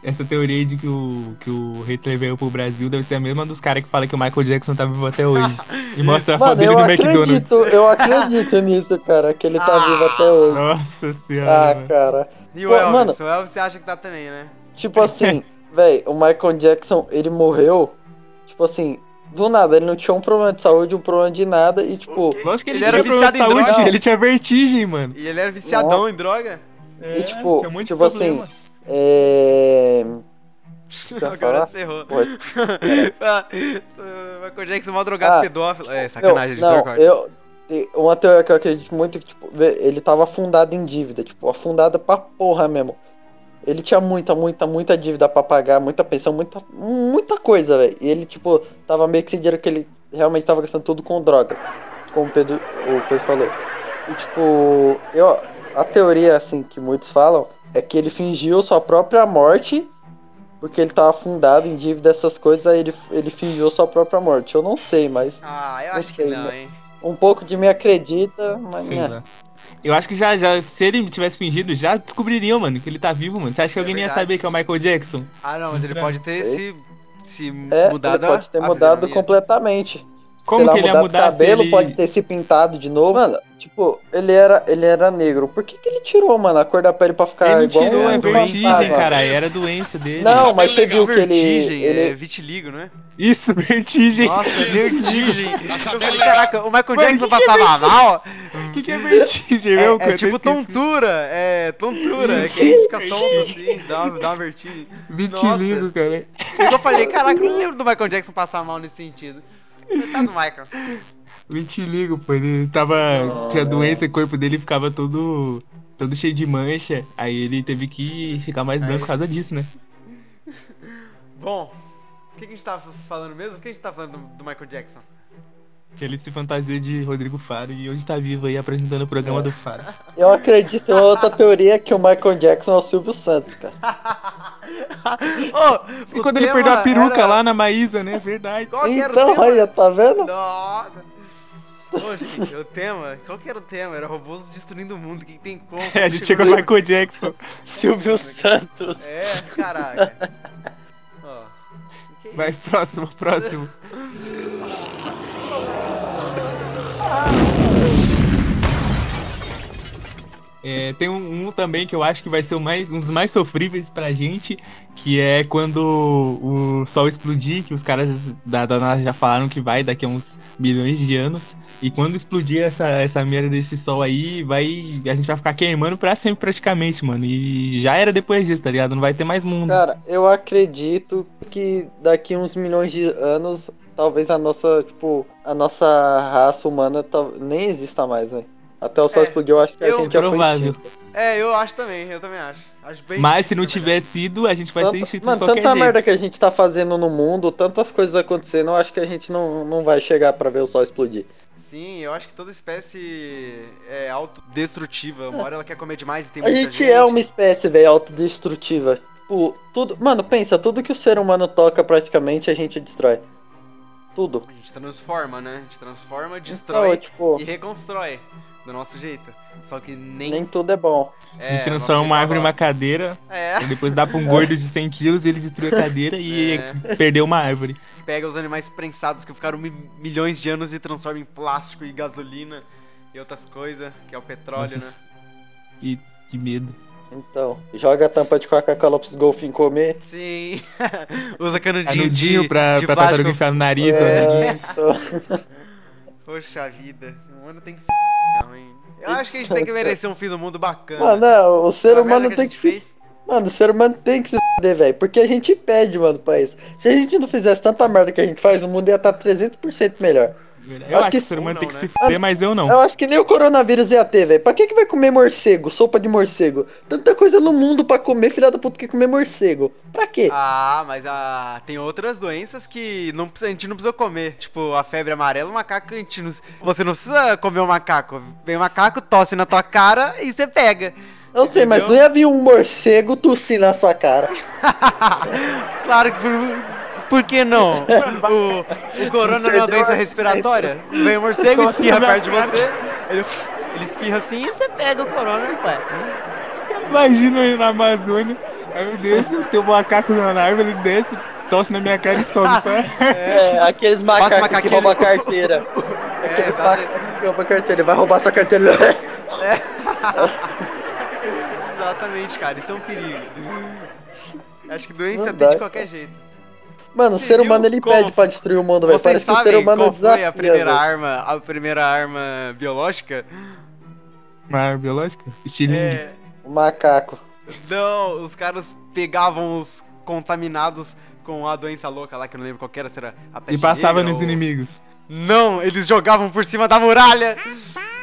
A: Essa teoria de que o, que o Hitler veio pro Brasil deve ser a mesma dos caras que falam que o Michael Jackson tá vivo até hoje. E mostra a foto dele
C: eu
A: no McDonald's.
C: acredito, eu acredito nisso, cara, que ele tá
B: Ah.
C: vivo até hoje.
A: Nossa senhora.
C: Ah, cara.
B: E o
C: Pô,
B: Elvis?
C: mano-
B: O Elvis você acha que tá também, né?
C: Tipo assim, *laughs* velho, o Michael Jackson, ele morreu, tipo assim, do nada, ele não tinha um problema de saúde, um problema de nada, e tipo,
A: Lógico que ele,
B: Ele era viciado
A: de
B: em
A: saúde,
C: droga.
A: ele tinha vertigem, mano.
B: E ele era viciadão em droga.
A: É,
C: tipo,
A: tinha monte de
C: tipo assim. É.
B: Agora se ferrou. *laughs* O Michael Jackson, mó drogado
C: Ah.
B: pedófilo. É, sacanagem,
C: não,
B: editor,
C: não, eu, uma teoria que eu acredito muito que, tipo, ele tava afundado em dívida, tipo, afundado pra porra mesmo. Ele tinha muita, muita, muita dívida pra pagar, muita pensão, muita, muita coisa, velho. E ele, tipo, tava meio que sem dinheiro que ele realmente tava gastando tudo com drogas, como o Pedro, o Pedro falou. E, tipo, eu, a teoria, assim, que muitos falam, é que ele fingiu sua própria morte, porque ele tava afundado em dívida, essas coisas, aí ele, ele fingiu sua própria morte. Eu não sei, mas
B: Ah, eu acho que não,
C: né?
B: hein?
C: um pouco de mim acredita, mas
A: Sei
C: né.
A: Eu acho que já, já, se ele tivesse fingido, já descobririam, mano, que ele tá vivo, mano. Você acha que
B: É
A: alguém ia
B: verdade.
A: saber que é o Michael Jackson?
B: Ah, não, mas ele pode ter se, se
C: É,
B: mudado
C: ele pode ter
B: a
C: mudado
B: fisionomia.
C: completamente.
A: Como
C: lá,
A: que ele ia mudar
C: o cabelo,
A: ele...
C: pode ter se pintado de novo. Mano, tipo, ele era, ele era negro. Por que, que ele tirou, mano, a cor da pele pra ficar
A: Ele não
C: igual
A: tirou,
C: um
A: é vertigem, caralho. Era doença dele.
C: Não, mas você viu que ele.
B: Vertigem, é
C: ele...
B: vitiligo, né?
A: Isso, vertigem.
B: Nossa, vertigem.
F: Tá *laughs*
B: Eu falei, caraca, o Michael Jackson
A: que que é
B: passava mal.
A: O que, que é vertigem,
B: É,
A: meu?
B: é tipo tontura, é tontura, é que aí fica tonto assim, dá uma, dá uma vertigem.
A: Vitiligo, cara.
B: Eu falei, caraca, eu não lembro do Michael Jackson passar mal nesse sentido. Tá do Michael.
A: Vitiligo, pô. Ele tava. Tinha doença, o corpo dele ficava todo. todo cheio de mancha. Aí ele teve que ficar mais branco por causa disso, né?
B: Bom, o que, que a gente tava falando mesmo? O que a gente tá falando do, do Michael Jackson?
A: Que ele se fantasia de Rodrigo Faro e hoje tá vivo aí apresentando o programa do Faro.
C: Eu acredito em outra teoria que o Michael Jackson é o Silvio Santos, cara. *laughs*
B: Ô,
A: E quando ele perdeu a peruca
B: era-
A: lá na Maísa, né? Verdade.
B: Qual que era o
C: Então,
B: tema?
C: olha, tá vendo?
B: Nossa. Ô, gente, o tema, qual que era o tema? Era robôs destruindo o mundo, o que, que tem como?
A: É, *laughs* a gente chegou no Michael Jackson. *laughs*
D: Silvio Santos.
B: É, caraca. Ó. que que é
A: Vai, próximo, próximo. É, tem um, um também que eu acho que vai ser mais, um dos mais sofríveis pra gente, que é quando o Sol explodir, que os caras da, da NASA já falaram que vai daqui a uns milhões de anos. E quando explodir essa, essa merda desse Sol aí, vai. A gente vai ficar queimando pra sempre praticamente, mano. E já era depois disso, tá ligado? Não vai ter mais mundo.
C: Cara, eu acredito que daqui uns milhões de anos, talvez a nossa, tipo, a nossa raça humana tal- nem exista mais, né? Até o sol
B: É,
C: explodir, eu acho que a
B: eu-
C: gente já foi
A: provável.
C: extinto.
B: É, eu acho também, eu também acho. Acho bem
A: Mas se não tiver sido, a gente vai ser
C: Tanta-
A: extinto
C: mano,
A: de qualquer
C: tanta
A: jeito.
C: merda que a gente tá fazendo no mundo, tantas coisas acontecendo, eu acho que a gente não, não vai chegar pra ver o sol explodir.
B: Sim, eu acho que toda espécie é autodestrutiva. Uma hora ela quer comer demais e tem
C: A
B: muita
C: gente é uma espécie, velho, autodestrutiva. Tipo, tudo. Mano, pensa, tudo que o ser humano toca praticamente a gente destrói. Tudo.
B: A gente transforma, né? A gente transforma,
C: Então,
B: destrói
C: tipo,
B: e reconstrói do nosso jeito. Só que nem.
C: nem tudo é bom.
B: é,
A: A gente transforma uma árvore em uma cadeira,
B: É.
A: e depois dá pra um gordo de 100 quilos e ele destrui a *laughs* cadeira e
B: É.
A: perdeu uma árvore.
B: Pega os animais prensados que ficaram mi- milhões de anos e transforma em plástico e gasolina e outras coisas, que é o petróleo,
A: Nossa,
B: né?
A: Que, que medo.
C: Então, joga a tampa de Coca-Cola pros golfinhos comer.
B: Sim. *laughs* Usa canudinho,
A: Canudinho
B: de,
A: pra,
B: de
A: pra
B: plástico.
A: tartaruga enfiar no nariz. né?
C: É, então, *laughs*
B: Poxa vida, o mundo tem que se *laughs* não, hein? Eu acho que a gente tem que merecer um fim do mundo bacana.
C: mano, não, o ser humano tem que se.
B: fez,
C: Mano, o ser humano tem que se fuder, velho. Porque a gente pede, mano, pra isso. Se a gente não fizesse tanta merda que a gente faz, o mundo ia estar 300% melhor.
A: Eu acho que o ser humano tem que
B: né?
A: se fuder, mas eu não.
C: Eu acho que nem o coronavírus ia ter, velho. Pra que que vai comer morcego? Sopa de morcego? Tanta coisa no mundo pra comer, filha da puta, que comer morcego. Pra quê?
B: Ah, mas ah, tem outras doenças que não, a gente não precisa comer. Tipo, a febre amarela, o macaco, a gente não, você não precisa comer o macaco. Vem o macaco, tosse na tua cara e você pega.
C: Eu sei, mas não ia vir um morcego tossir na sua cara. *laughs*
B: Claro que por, por que não? *laughs* O, o corona não é uma doença respiratória? Vem o morcego, espirra perto de você, ele, ele espirra assim e você pega o corona, ué.
A: Imagina eu ir na Amazônia, aí eu desço, tem um macaco na árvore, ele desce, tosse na minha cara e some. Tá? *laughs*
D: É, aqueles macacos que roubam a carteira. *laughs*
B: É,
C: Aqueles macacos que roubam a carteira. Ele vai roubar sua carteira.
B: exatamente, cara, isso é um perigo. Acho que doença tem de qualquer jeito.
C: Mano, o ser humano ele
B: como
C: pede pra destruir o mundo, velho. Parece que o ser humano
B: qual foi
C: desafia,
B: a primeira
C: velho.
B: arma, a primeira arma biológica?
A: Uma arma biológica? Estilingue.
B: É,
C: O macaco.
B: não, os caras pegavam os contaminados com a doença louca lá, que eu não lembro qual que era, se era a
A: E
B: peste
A: passava
B: negra
A: nos
B: ou-
A: inimigos.
B: Não, eles jogavam por cima da muralha.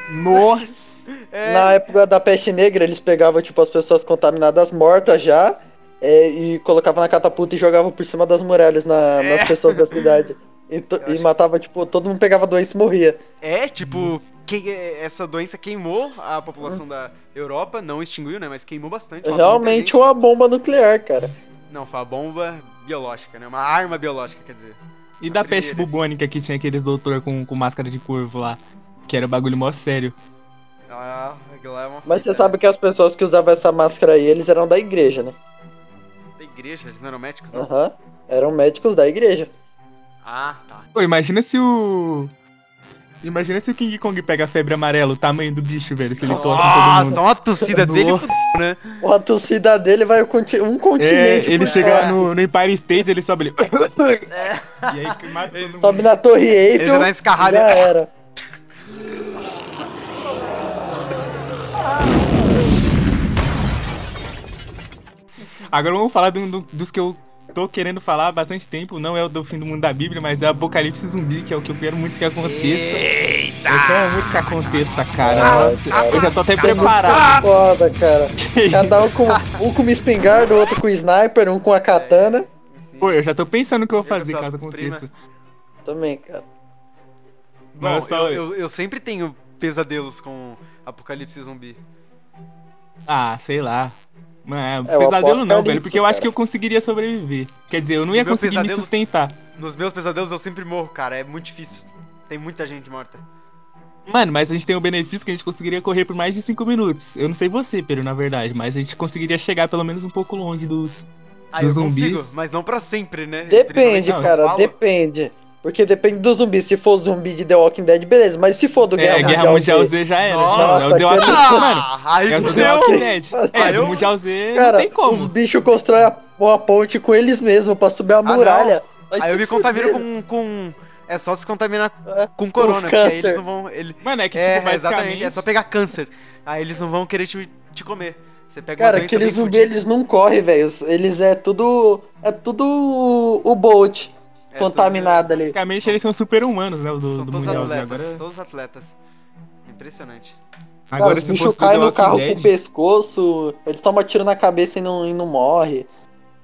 A: Nossa! *laughs*
B: É,
C: Na época da peste negra, eles pegavam, tipo, as pessoas contaminadas mortas já. É, e colocavam na catapulta e jogavam por cima das muralhas na- nas
B: É.
C: pessoas da cidade. E, e matava, tipo, todo mundo pegava doença e morria.
B: é, tipo, que- essa doença queimou a população da Europa, não extinguiu, né, mas queimou bastante.
C: Realmente uma bomba nuclear, cara.
B: Não, foi uma bomba biológica, né, uma arma biológica, quer dizer.
A: E da
B: A
A: peste
B: primeira.
A: bubônica que tinha aquele doutor com, com máscara de corvo lá. Que era bagulho mó sério.
B: Ah, aquilo lá é uma
C: Mas você sabe que as pessoas que usavam essa máscara aí, eles eram da igreja, né?
B: Igreja, eles não eram médicos, não?
C: Aham. Eram médicos da igreja.
B: Ah, tá.
A: Pô, imagina se o. Imagina se o King Kong pega a febre amarela, o tamanho do bicho, velho. Se ele em todo
B: Nossa,
A: mundo.
B: uma tossida dele
A: Nossa.
B: fudeu, né?
C: A torcida dele vai um
A: É,
C: continente.
A: ele
C: por
A: chega
C: fora.
A: no, no Empire State, ele sobe ali. *laughs*
B: É.
A: E aí que mata todo mundo.
C: Sobe na Torre
B: Ele já
C: Eiffel.
B: dá uma escarrada.
C: Já era.
A: Agora vamos falar do- do- dos que eu tô querendo falar há bastante tempo. Não é o do fim do mundo da Bíblia, mas é o Apocalipse Zumbi, que é o que eu quero muito que aconteça.
B: Eita!
A: Eu quero muito que aconteça, cara.
C: Ah,
A: eu já tô até
C: é
A: preparado.
C: Foda, cara. *laughs* Cada um com, um com uma espingarda, o outro com sniper, um com a katana.
A: Pô, eu já tô pensando o que eu vou
B: Eu
A: fazer
B: a
A: caso
B: prima.
A: aconteça.
C: Também, cara.
B: Bom,
A: Mas só-
B: eu, eu, eu sempre tenho pesadelos com Apocalipse Zumbi.
A: Ah, sei lá. Mano,
C: É, o
A: pesadelo não, velho, porque eu acho que eu conseguiria sobreviver. Quer dizer, eu não ia conseguir me sustentar.
B: Nos meus pesadelos eu sempre morro, cara. É muito difícil. Tem muita gente morta.
A: Mano, mas a gente tem o benefício que a gente conseguiria correr por mais de 5 minutos. Eu não sei você, Pedro, na verdade, mas a gente conseguiria chegar pelo menos um pouco longe dos.
B: Eu
A: Dos zumbis.
B: consigo, mas não pra sempre, né?
C: Depende, cara, depende. Porque depende do zumbi. Se for zumbi de The Walking Dead, beleza. Mas se for do
A: É,
C: Guerra,
A: Guerra Mundial
C: Z,
A: Z já era.
B: Nossa,
A: é o The Walking Dead. Mano,
B: Ah, aí
A: é o The. Walking Dead.
C: Nossa,
A: É,
B: eu-
A: Mundial Z
C: Cara,
A: não tem como.
C: os bichos constroem a- uma ponte com eles mesmos pra subir a
B: Ah, não.
C: muralha. Vai
B: Aí eu me contamino com, com. É só se contaminar
C: É,
B: com corona, porque aí eles não vão. Ele...
A: Mano, é que,
B: É,
A: tipo,
B: exatamente.
A: basicamente.
B: É só pegar câncer. Aí eles não vão querer te, te comer. Você pega
C: Cara,
B: uma doença
C: aquele
B: bem
C: zumbi, eles não correm, velho. Eles é tudo. É tudo o Bolt
B: É,
C: contaminado ali.
A: Basicamente, eles são super humanos, né? Do,
B: São
A: do
B: todos
A: Mundial
B: atletas,
A: Agora,
B: todos atletas. Impressionante.
C: Cara,
A: agora
C: os
A: se
C: bichos caem no carro
A: Dead,
C: com o pescoço, eles tomam tiro na cabeça e não, e não morre.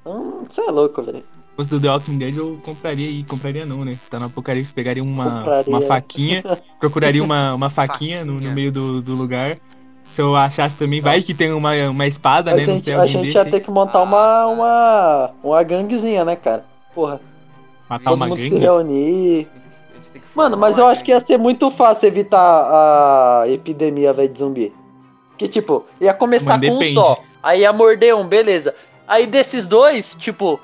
C: Então, você é louco, velho.
A: Se fosse do The Walking Dead, eu compraria e compraria não, né? Tá no Apocalipse, pegaria uma,
C: Compraria.
A: uma faquinha, *laughs* procuraria uma, uma faquinha, no, no
B: Faquinha.
A: meio do, do lugar. Se eu achasse também, vai que tem uma, uma espada,
C: A
A: né? Não
C: gente, a gente
A: desse
C: ia ter que montar
B: Ah,
C: uma, uma, uma ganguezinha, né, cara? Porra,
A: matar
C: todo
A: uma
C: mundo se
A: gangue.
C: reunir.
B: Tem que
C: Mano, mas eu acho que ia ser muito fácil evitar a epidemia, velho, de zumbi. Que, tipo, ia começar
A: Mano,
C: com um só. Aí ia morder um, beleza. Aí desses dois, tipo,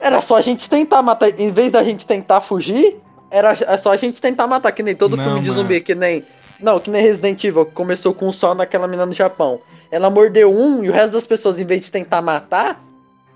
C: era só a gente tentar matar. Em vez da gente tentar fugir, era é só a gente tentar matar, que nem todo
A: Não,
C: filme de
A: mano.
C: zumbi, que nem. Não, que nem Resident Evil, que começou com um só naquela mina no Japão. Ela mordeu um e o resto das pessoas, em vez de tentar matar,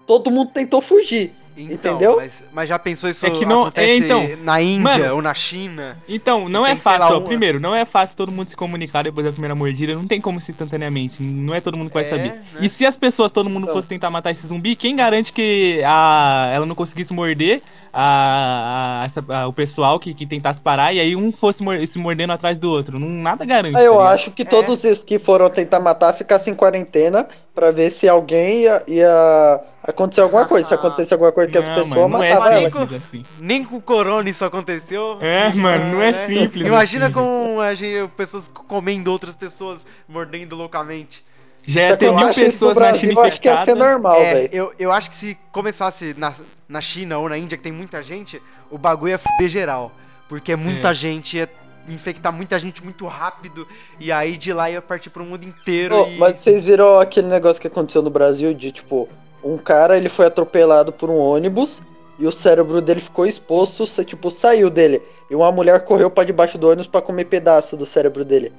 C: todo mundo tentou fugir.
B: Então,
C: Entendeu?
B: Mas, mas já pensou isso
A: É que não-
B: acontece
A: é, então,
B: na Índia
A: mano,
B: ou na China?
A: Então, não é fácil. ó,
B: uma-
A: Primeiro, não é fácil todo mundo se comunicar depois da primeira mordida. Não tem como se instantaneamente. Não é todo mundo que vai
B: É,
A: saber.
B: né?
A: E se as pessoas, todo mundo
C: Então.
A: fosse tentar matar esse zumbi, quem garante que a, ela não conseguisse morder a, a- essa- a- o pessoal que, que tentasse parar e aí um fosse mor- se mordendo atrás do outro? Não, nada garante.
C: Aí eu
A: tá
C: acho que todos esses que foram tentar matar ficassem em quarentena pra ver se alguém ia, ia acontecer alguma coisa. Se acontecer alguma coisa que as
A: Não,
C: pessoas
A: mano, não é
C: matavam ela.
A: simples assim.
B: Nem com o corona isso aconteceu.
A: É, mano, não é
B: né?
A: simples
B: Imagina
A: assim.
B: com a gente, pessoas comendo outras pessoas, mordendo loucamente.
A: Já
C: Se
A: ia ter mil
C: acontecesse
A: pessoas na China
C: Brasil, eu acho que ia ser
A: infectadas.
C: normal,
B: é,
C: velho.
B: eu, eu acho que se começasse na, na China ou na Índia, que tem muita gente, o bagulho ia fuder geral. Porque é muita
A: É.
B: gente, ia infectar muita gente muito rápido, e aí de lá ia partir pro mundo inteiro.
C: Ô,
B: e...
C: Mas vocês viram aquele negócio que aconteceu no Brasil de, tipo, um cara, ele foi atropelado por um ônibus e o cérebro dele ficou exposto, tipo, saiu dele. E uma mulher correu pra debaixo do ônibus pra comer pedaço do cérebro dele.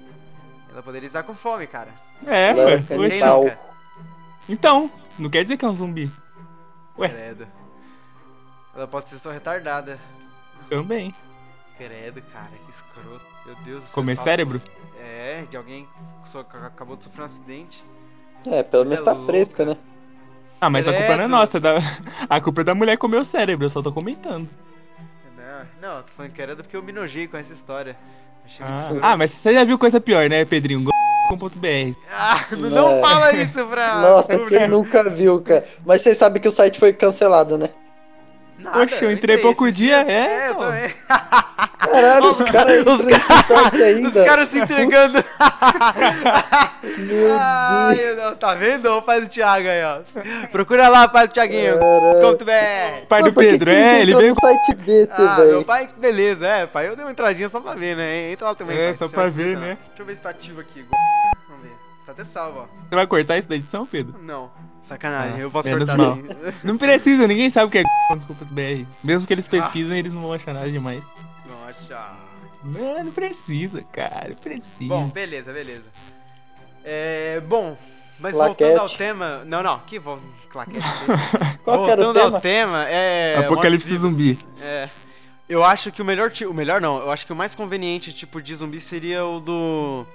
B: Ela poderia estar com fome, cara.
A: É, ué.
B: Quem
C: Legal.
B: nunca?
A: Então, não quer dizer que é um zumbi. Ué.
B: Credo. Ela pode ser só retardada.
A: Também.
B: Credo, cara, que escroto. Meu Deus do céu.
A: Comer
B: tá-
A: cérebro?
B: É, de alguém que acabou de sofrer um acidente.
C: É, pelo menos
B: É
C: tá
B: louco.
C: fresca, né?
A: Ah, mas a culpa não é
B: Credo.
A: nossa. é da- *laughs* A culpa é da mulher comer o cérebro, eu só tô comentando.
B: Não, não, tô falando credo porque eu me nojei com essa história. Achei muito
A: Ah, ah, mas você já viu coisa pior, né, Pedrinho? Go.com.br.
B: Ah, não, *laughs* não
C: É.
B: fala isso pra. *laughs*
C: Nossa, quem nunca viu, cara. Mas vocês sabem que o site foi cancelado, né?
B: Nada,
A: Poxa, eu entrei pouco dia, é, pô.
B: também.
C: Caralho, os caras
B: os caras *laughs* se entregando.
C: Meu
B: Ai, não, tá vendo? O pai do Thiago aí, ó. Procura lá, pai do Thiaguinho. Tu bem?
A: Pai do
C: por que que
A: Pedro, é, ele veio.
C: site desse,
B: Ah, meu
C: velho.
B: pai, beleza, é, pai. Eu dei uma entradinha só pra ver, né? Entra lá também.
A: É,
B: pai,
A: só pra ver, né?
B: Deixa eu ver se tá ativo aqui. Vamos ver. Tá até salvo, ó.
A: Você vai cortar isso da edição, Pedro?
B: Não, sacanagem.
A: Ah,
B: eu posso cortar
A: mal.
B: assim.
A: Não precisa, ninguém sabe o que é. *laughs* Mesmo que eles pesquisem, eles não vão achar nada demais.
B: Não,
A: não precisa, cara. Precisa.
B: Bom, beleza, beleza. É, bom, mas
C: Claquete.
B: voltando ao tema. Não, não, que vou. Claquete. *laughs*
C: Qual que era o
B: voltando ao
C: tema?
B: tema, é.
A: Apocalipse
B: mortos-vivos.
A: zumbi.
B: É. Eu acho que o melhor O melhor não, eu acho que o mais conveniente tipo de zumbi seria o do.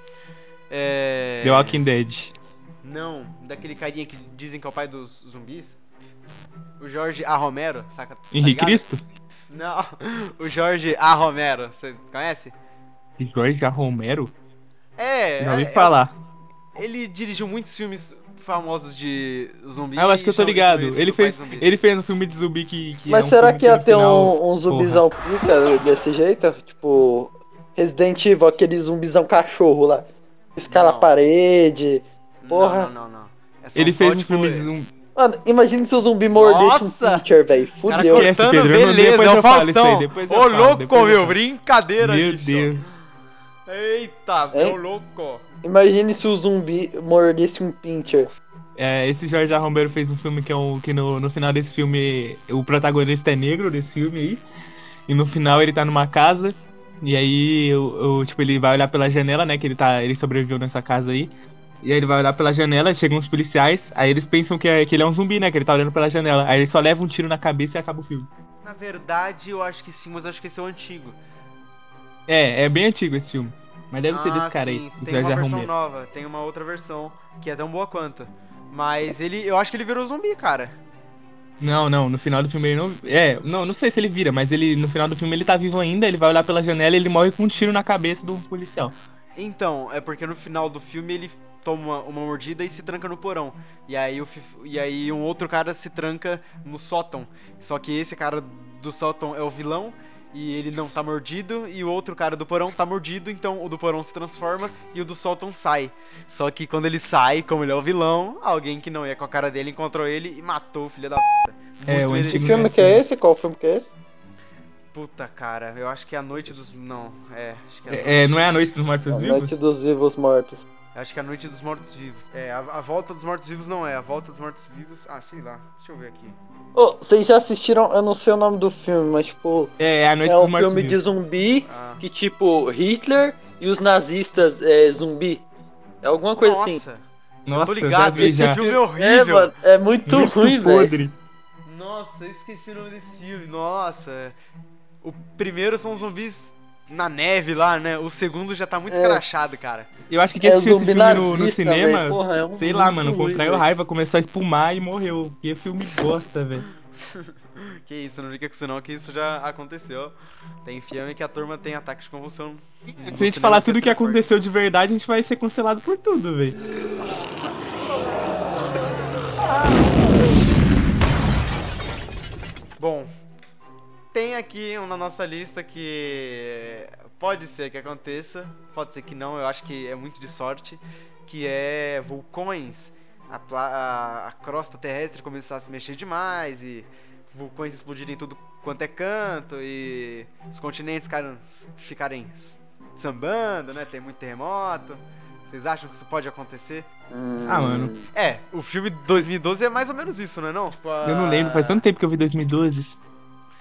B: É.
A: The Walking Dead.
B: Não, daquele carinha que dizem que é o pai dos zumbis. O Jorge A. Romero, saca? tá
A: Henrique? Cristo?
B: Não, o Jorge A. Romero, você conhece?
A: Jorge A. Romero?
B: É,
A: Já ouvi
B: é-
A: falar.
B: ele dirigiu muitos filmes famosos de zumbi.
A: Ah, eu acho que eu tô ligado. Ele fez, ele fez um filme de zumbi que. que
C: Mas
A: é um
C: será que ia ter
A: final-
C: um, um zumbizão pica desse jeito? Tipo, Resident Evil, aquele zumbizão cachorro lá. Escala
B: Não.
C: a parede. porra.
B: Não, não, não. não. É
A: Ele fez um
B: tipo,
A: filme de zumbi.
C: Mano, imagina se o zumbi mordesse
B: Nossa!
C: um pitcher, velho.
B: Cara
C: Fudeu.
A: Esquece,
B: cortando,
A: Pedro, eu
B: beleza,
A: depois
B: é o
A: eu falo isso aí,
B: Faustão.
A: depois eu
B: Ô, louco,
A: eu
B: meu,
A: falo.
B: brincadeira,
A: Meu
B: bicho.
A: Deus.
B: Eita,
C: Hein?
B: meu louco.
C: Imagine se o zumbi mordesse um pincher.
A: É, esse Jorge Romero fez um filme que é um, que no, no final desse filme o protagonista é negro desse filme aí. E no final ele tá numa casa e aí o, o- tipo ele vai olhar pela janela, né, que ele tá ele sobreviveu nessa casa aí. E aí ele vai olhar pela janela, chegam os policiais, aí eles pensam que, é, que ele é um zumbi, né, que ele tá olhando pela janela. Aí ele só leva um tiro na cabeça e acaba o filme.
B: Na verdade, eu acho que sim, mas acho que esse é o antigo.
A: É, é bem antigo esse filme. Mas deve ser
B: Ah,
A: desse cara
B: sim,
A: aí,
B: Tem uma versão
A: Romero.
B: nova, tem uma outra versão que é tão boa quanto. Mas ele, eu acho que ele virou zumbi, cara.
A: Não, não, no final do filme ele não. É, não, não sei se ele vira, mas ele no final do filme ele tá vivo ainda, ele vai olhar pela janela e ele morre com um tiro na cabeça do policial.
B: Então, é porque no final do filme ele toma uma mordida e se tranca no porão. E aí, o, fi- e aí um outro cara se tranca no sótão. Só que esse cara do sótão é o vilão e ele não tá mordido. E o outro cara do porão tá mordido, então o do porão se transforma e o do sótão sai. Só que quando ele sai, como ele é o vilão, alguém que não ia com a cara dele encontrou ele e matou o filho da puta.
A: É, o
C: Que filme que é esse? Qual filme que é esse?
B: Puta, cara, eu acho que é a noite dos. Não, é. Acho que é, a
A: É, é, não é a Noite dos Mortos
C: A? Noite dos Vivos Mortos.
B: Acho que é a noite dos mortos-vivos. É, a, a volta dos mortos-vivos não é. A volta dos mortos-vivos. Ah, sei lá. Deixa eu ver aqui.
C: Ô, vocês já assistiram? Eu não sei o nome do filme, mas tipo.
A: É, é a Noite
C: É
A: dos
C: um
A: Mortos
C: filme de zumbi
B: Ah.
C: que, tipo, Hitler e os nazistas é zumbi. É alguma coisa assim.
B: Nossa,
A: Nossa,
B: tô
A: eu já
B: ligado.
A: vi
B: Esse
A: já.
B: filme é
C: É,
B: horrível.
C: mano, é muito,
A: Muito
C: ruim, velho.
A: podre.
B: Nossa, eu esqueci o nome desse filme. Nossa. O primeiro são zumbis na neve lá, né? O segundo já tá muito
C: É.
B: escrachado, cara.
A: Eu acho que quem
C: É
A: assistiu esse filme no, no
C: nazista,
A: cinema.
C: Porra, é um
A: sei lá, mano,
C: ruim,
A: contraiu raiva, começou a espumar e morreu. Que filme bosta, velho. *laughs*
B: Que isso, não liga com isso não, que isso já aconteceu. Tem filme que a turma tem ataque de convulsão. no
A: Se a gente falar tudo que
B: terceira forte.
A: aconteceu de verdade, a gente vai ser cancelado por tudo, velho.
B: Bom, tem aqui um na nossa lista que pode ser que aconteça, pode ser que não, eu acho que é muito de sorte, que é vulcões. A, a- a crosta terrestre começar a se mexer demais e vulcões explodirem em tudo quanto é canto e os continentes ficarem, ficarem sambando, né? Tem muito terremoto. Vocês acham que isso pode acontecer?
C: Hum,
A: Ah, mano.
B: É, o filme de 2012 é mais ou menos isso, não é não? Tipo,
A: Eu não lembro, faz
B: a-
A: tanto tempo que eu vi 2012.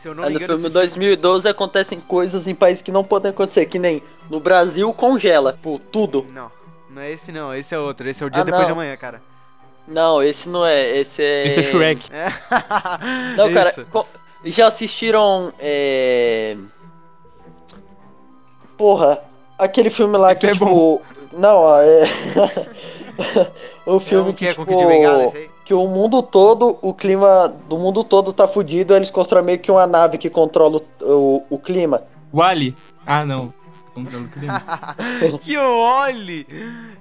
B: Se eu não
C: Aí
B: me
C: no
B: engano,
C: filme
B: esse
C: 2012 acontecem coisas em países que não podem acontecer, que nem no Brasil congela, pô, tudo.
B: Não, não é esse não, esse é outro. Esse é o dia
C: Ah,
B: depois
C: não.
B: de amanhã, cara.
C: Não, esse não é, esse é...
A: Esse é Shrek.
B: É. *laughs*
C: Não, cara, co- já assistiram, é... Porra, aquele filme lá
A: Esse
C: que,
A: é
C: tipo... Não, ó, é... *laughs* o
B: É
C: filme
B: um que
C: que,
B: é com
C: tipo...
B: Kid Bengala, esse aí?
C: Que o mundo todo, o clima do mundo todo tá fudido, eles constroem meio que uma nave que controla o, o, o clima.
A: Wally? Ah, não. Controle do clima. *laughs*
B: que olhe!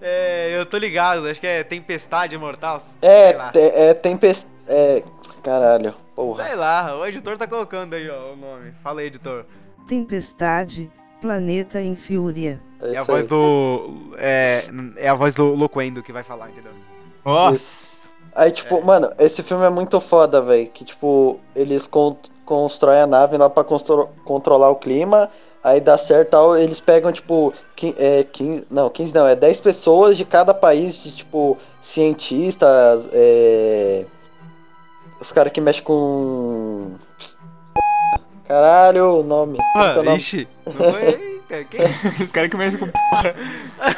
B: É, eu tô ligado, acho que é Tempestade Mortal. sei
C: É,
B: lá.
C: te- é tempest... É, caralho, porra.
B: Sei lá, o editor tá colocando aí, ó, o nome. Fala aí, editor.
F: Tempestade, Planeta em Fúria.
B: É a
C: isso
B: voz
C: aí.
B: do. É, é a voz do Loquendo que vai falar, entendeu?
A: Nossa.
C: Aí, tipo, mano, esse filme é muito foda, velho. Que, tipo, eles con constroem a nave lá pra controlar o clima. Aí dá certo tal, eles pegam, tipo, é, 15, não, 15 não, é 10 pessoas de cada país, de, tipo, cientistas, é... Os caras que mexem com... Caralho, o nome. Que é o
B: Ah,
C: nome?
B: ixi! Não foi. Que isso? *laughs*
A: Os caras que mexem com.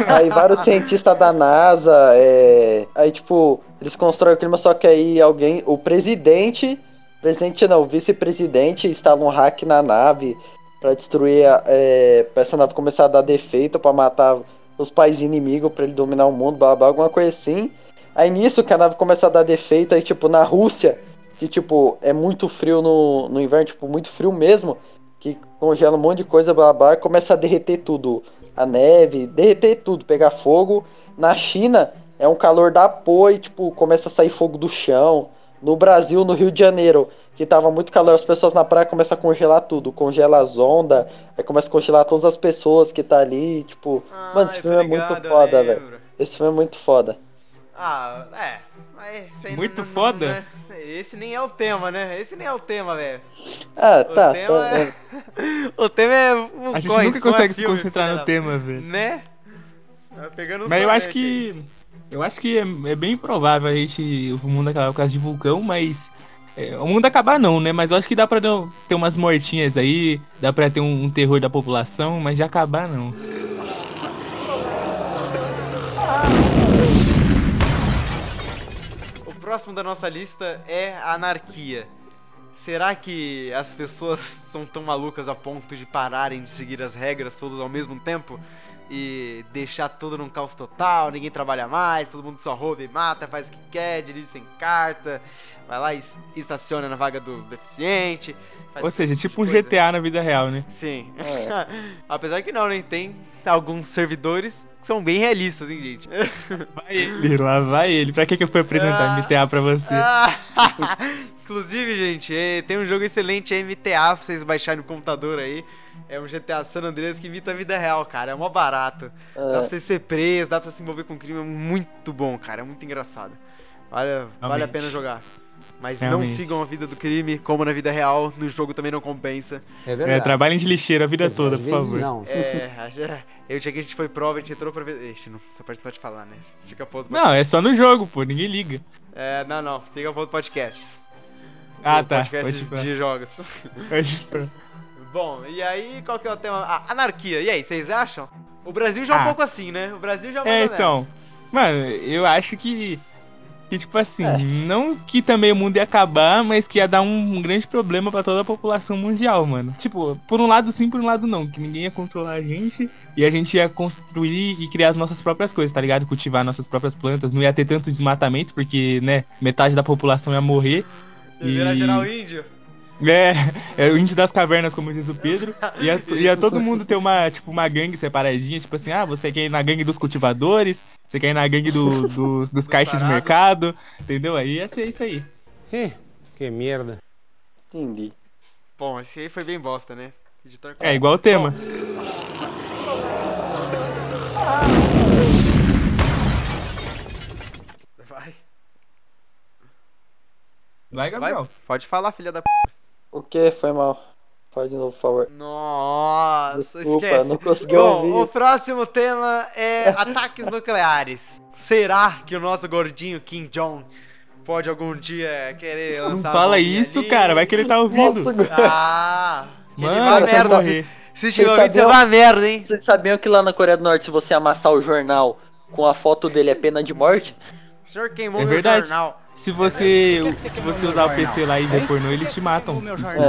C: Aí vários cientistas da NASA, é... aí tipo, eles constroem o clima, só que aí alguém, o presidente, presidente não, o vice-presidente instala um hack na nave pra destruir, a, é... pra essa nave começar a dar defeito, pra matar os países inimigos, pra ele dominar o mundo, blá, blá, alguma coisa assim. Aí nisso que a nave começa a dar defeito, aí tipo, na Rússia, que tipo, é muito frio no, no inverno, tipo, muito frio mesmo, que congela um monte de coisa, blá, blá, começa a derreter tudo a neve, derreter tudo, pegar fogo. Na China é um calor da e, tipo, começa a sair fogo do chão. No Brasil, no Rio de Janeiro, que tava muito calor, as pessoas na praia começam a congelar tudo. Congela as ondas, aí começa a congelar todas as pessoas que tá ali, tipo... Mano, esse
B: Ah,
C: filme
B: tô
C: é muito
B: ligado,
C: foda, velho. Esse filme é muito foda.
B: Ah, é. Mas isso aí
A: Muito
B: não-
A: foda.
B: não é- Esse nem é o tema, né? Esse nem é o tema, velho.
C: Ah,
B: O
C: tá.
B: tema
C: tá,
B: é... *laughs* o tema é.
A: A gente nunca consegue se concentrar no tema, velho.
B: Né? Tá Pegando
A: Mas eu acho
B: aí.
A: que. Eu acho que é, é bem provável a gente. O mundo acabar por causa de vulcão, mas. é, o mundo acabar não, né? Mas eu acho que dá pra ter umas mortinhas aí, dá pra ter um, um terror da população, mas de acabar não.
B: Próximo da nossa lista é a anarquia. Será que as pessoas *laughs* são tão malucas a ponto de pararem de seguir as regras todas ao mesmo tempo? E deixar tudo num caos total, ninguém trabalha mais, todo mundo só rouba e mata, faz o que quer, dirige sem carta, vai lá e es- estaciona na vaga do deficiente. faz
A: Ou seja,
B: esse
A: tipo um
B: coisa.
A: GTA na vida real, né?
B: Sim.
C: É. *laughs*
B: Apesar que não, né? Tem alguns servidores que são bem realistas, hein, gente? *laughs*
A: Vai ele, lá vai ele. Pra que, que eu fui apresentar
B: Ah.
A: MTA pra você?
B: Ah, *laughs* Inclusive, gente, é, tem um jogo excelente, é MTA, pra vocês baixarem no computador aí. É um GTA San Andreas que imita a vida real, cara. É mó barato. Dá pra
C: É,
B: você ser preso, dá pra você se envolver com crime. É muito bom, cara. É muito engraçado. Vale, vale a pena jogar. Mas
A: Realmente.
B: não sigam a vida do crime, como na vida real. No jogo também não compensa.
E: É
A: É,
E: verdade.
A: trabalhem de lixeira a vida
E: dizer,
A: toda,
E: às
A: por
E: vezes
A: favor.
E: Não.
B: É, a eu tinha que a gente foi prova, a gente entrou pra ver. Ixi, não, essa parte pode falar, né? Fica pro outro
A: Não, é só no jogo, pô, ninguém liga.
B: É, não, não, fica pro outro podcast.
A: Ah,
B: O
A: tá.
B: Podcast
A: Pode
B: de jogos. Bom, e aí, qual que é o tema? Ah, anarquia. E aí, vocês acham? O Brasil já é um
A: Ah.
B: pouco assim, né? O Brasil já
A: É,
B: mais ou
A: então.
B: menos.
A: Mano, eu acho que. Que, tipo assim,
C: É.
A: não que também o mundo ia acabar, mas que ia dar um, grande problema pra toda a população mundial, mano. Tipo, por um lado sim, por um lado não. Que ninguém ia controlar a gente e a gente ia construir e criar as nossas próprias coisas, tá ligado? Cultivar nossas próprias plantas. Não ia ter tanto desmatamento, porque, né, metade da população ia morrer.
B: E virar geral índio.
A: É, é o índio das cavernas, como diz o Pedro. Ia, ia todo mundo ter uma, tipo, uma gangue separadinha, tipo assim, ah, você quer ir na gangue dos cultivadores, você quer ir na gangue do- *laughs* dos, dos caixas de
B: tarados.
A: mercado, entendeu? Aí ia ser isso aí.
E: Sim, que merda.
C: entendi.
B: Bom, esse aí foi bem bosta, né? Editor
A: É igual o tema.
B: Vai.
A: Vai,
B: Vai,
A: Gabriel.
B: pode falar, filha da p.
C: O que? Foi mal. Fala de novo, por favor.
B: Nossa,
C: Desculpa,
B: esquece.
C: não consegui
B: Bom,
C: ouvir.
B: o próximo tema é *laughs* ataques nucleares. Será que o nosso gordinho Kim Jong pode algum dia querer
A: Não
B: lançar
A: fala isso,
B: ali?
A: cara, vai que ele tá ouvindo.
C: Nossa,
B: Ah!
A: Mano, vai
B: merda.
A: morrer.
B: Se tiver você vai merda, hein?
D: Vocês sabiam que lá na Coreia do Norte, se você amassar o jornal com a foto dele, é pena de morte?
B: O senhor queimou
A: É
B: meu
A: verdade.
B: jornal.
A: Se você, se você usar o PC lá e ver pornô, eles te matam.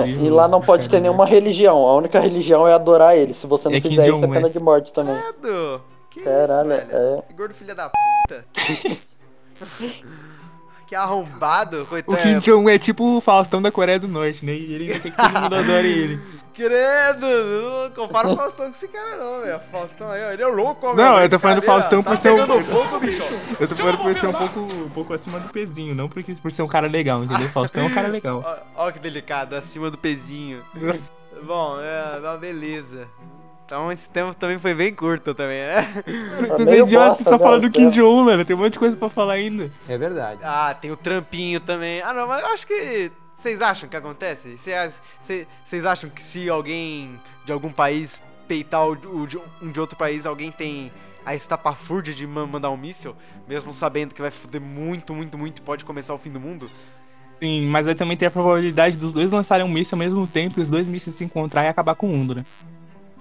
C: É, e lá não pode ter nenhuma religião. A única religião é adorar ele. Se você não
A: É
C: fizer isso, é
A: Jong,
C: pena
A: é.
C: de morte também.
B: Credo. Que
C: Caralho,
B: isso, velho?
C: é.
B: Que gordo filha da puta. *laughs* que arrombado,
A: O
B: coitado.
A: Kim Jong é tipo o Faustão da Coreia do Norte, né? E ele quer que todo mundo adore ele.
B: Credo, não compara o Faustão com esse cara não, velho. Faustão aí, ó, ele é louco, ó,
A: Não, eu tô falando do. Faustão
B: tá
A: por ser um-
B: pegando *laughs* fogo, bicho.
A: Eu tô falando por ser um pouco, um pouco acima do pezinho, não porque, por ser um cara legal, entendeu? Faustão é um cara legal.
B: Ó, ó que delicado, acima do pezinho. *laughs* Bom, é, não, beleza. Então esse tempo também foi bem curto também, né?
C: Tá
A: Você
C: meio
A: idiota,
C: bosta,
A: só
C: né,
A: falando do Kim. Jong, mano. Tem um monte de coisa pra falar ainda.
E: É verdade.
B: Ah, tem o trampinho também. Ah, não, mas eu acho que. Vocês acham que acontece? Vocês acham que se alguém de algum país peitar o, de um de outro país, alguém tem a estapafúrdia de ma- mandar um míssil, mesmo sabendo que vai foder muito, muito, muito e pode começar o fim do mundo?
A: Sim, mas aí também tem a probabilidade dos dois lançarem um míssil ao mesmo tempo e os dois mísseis se encontrar e acabar com o mundo, né?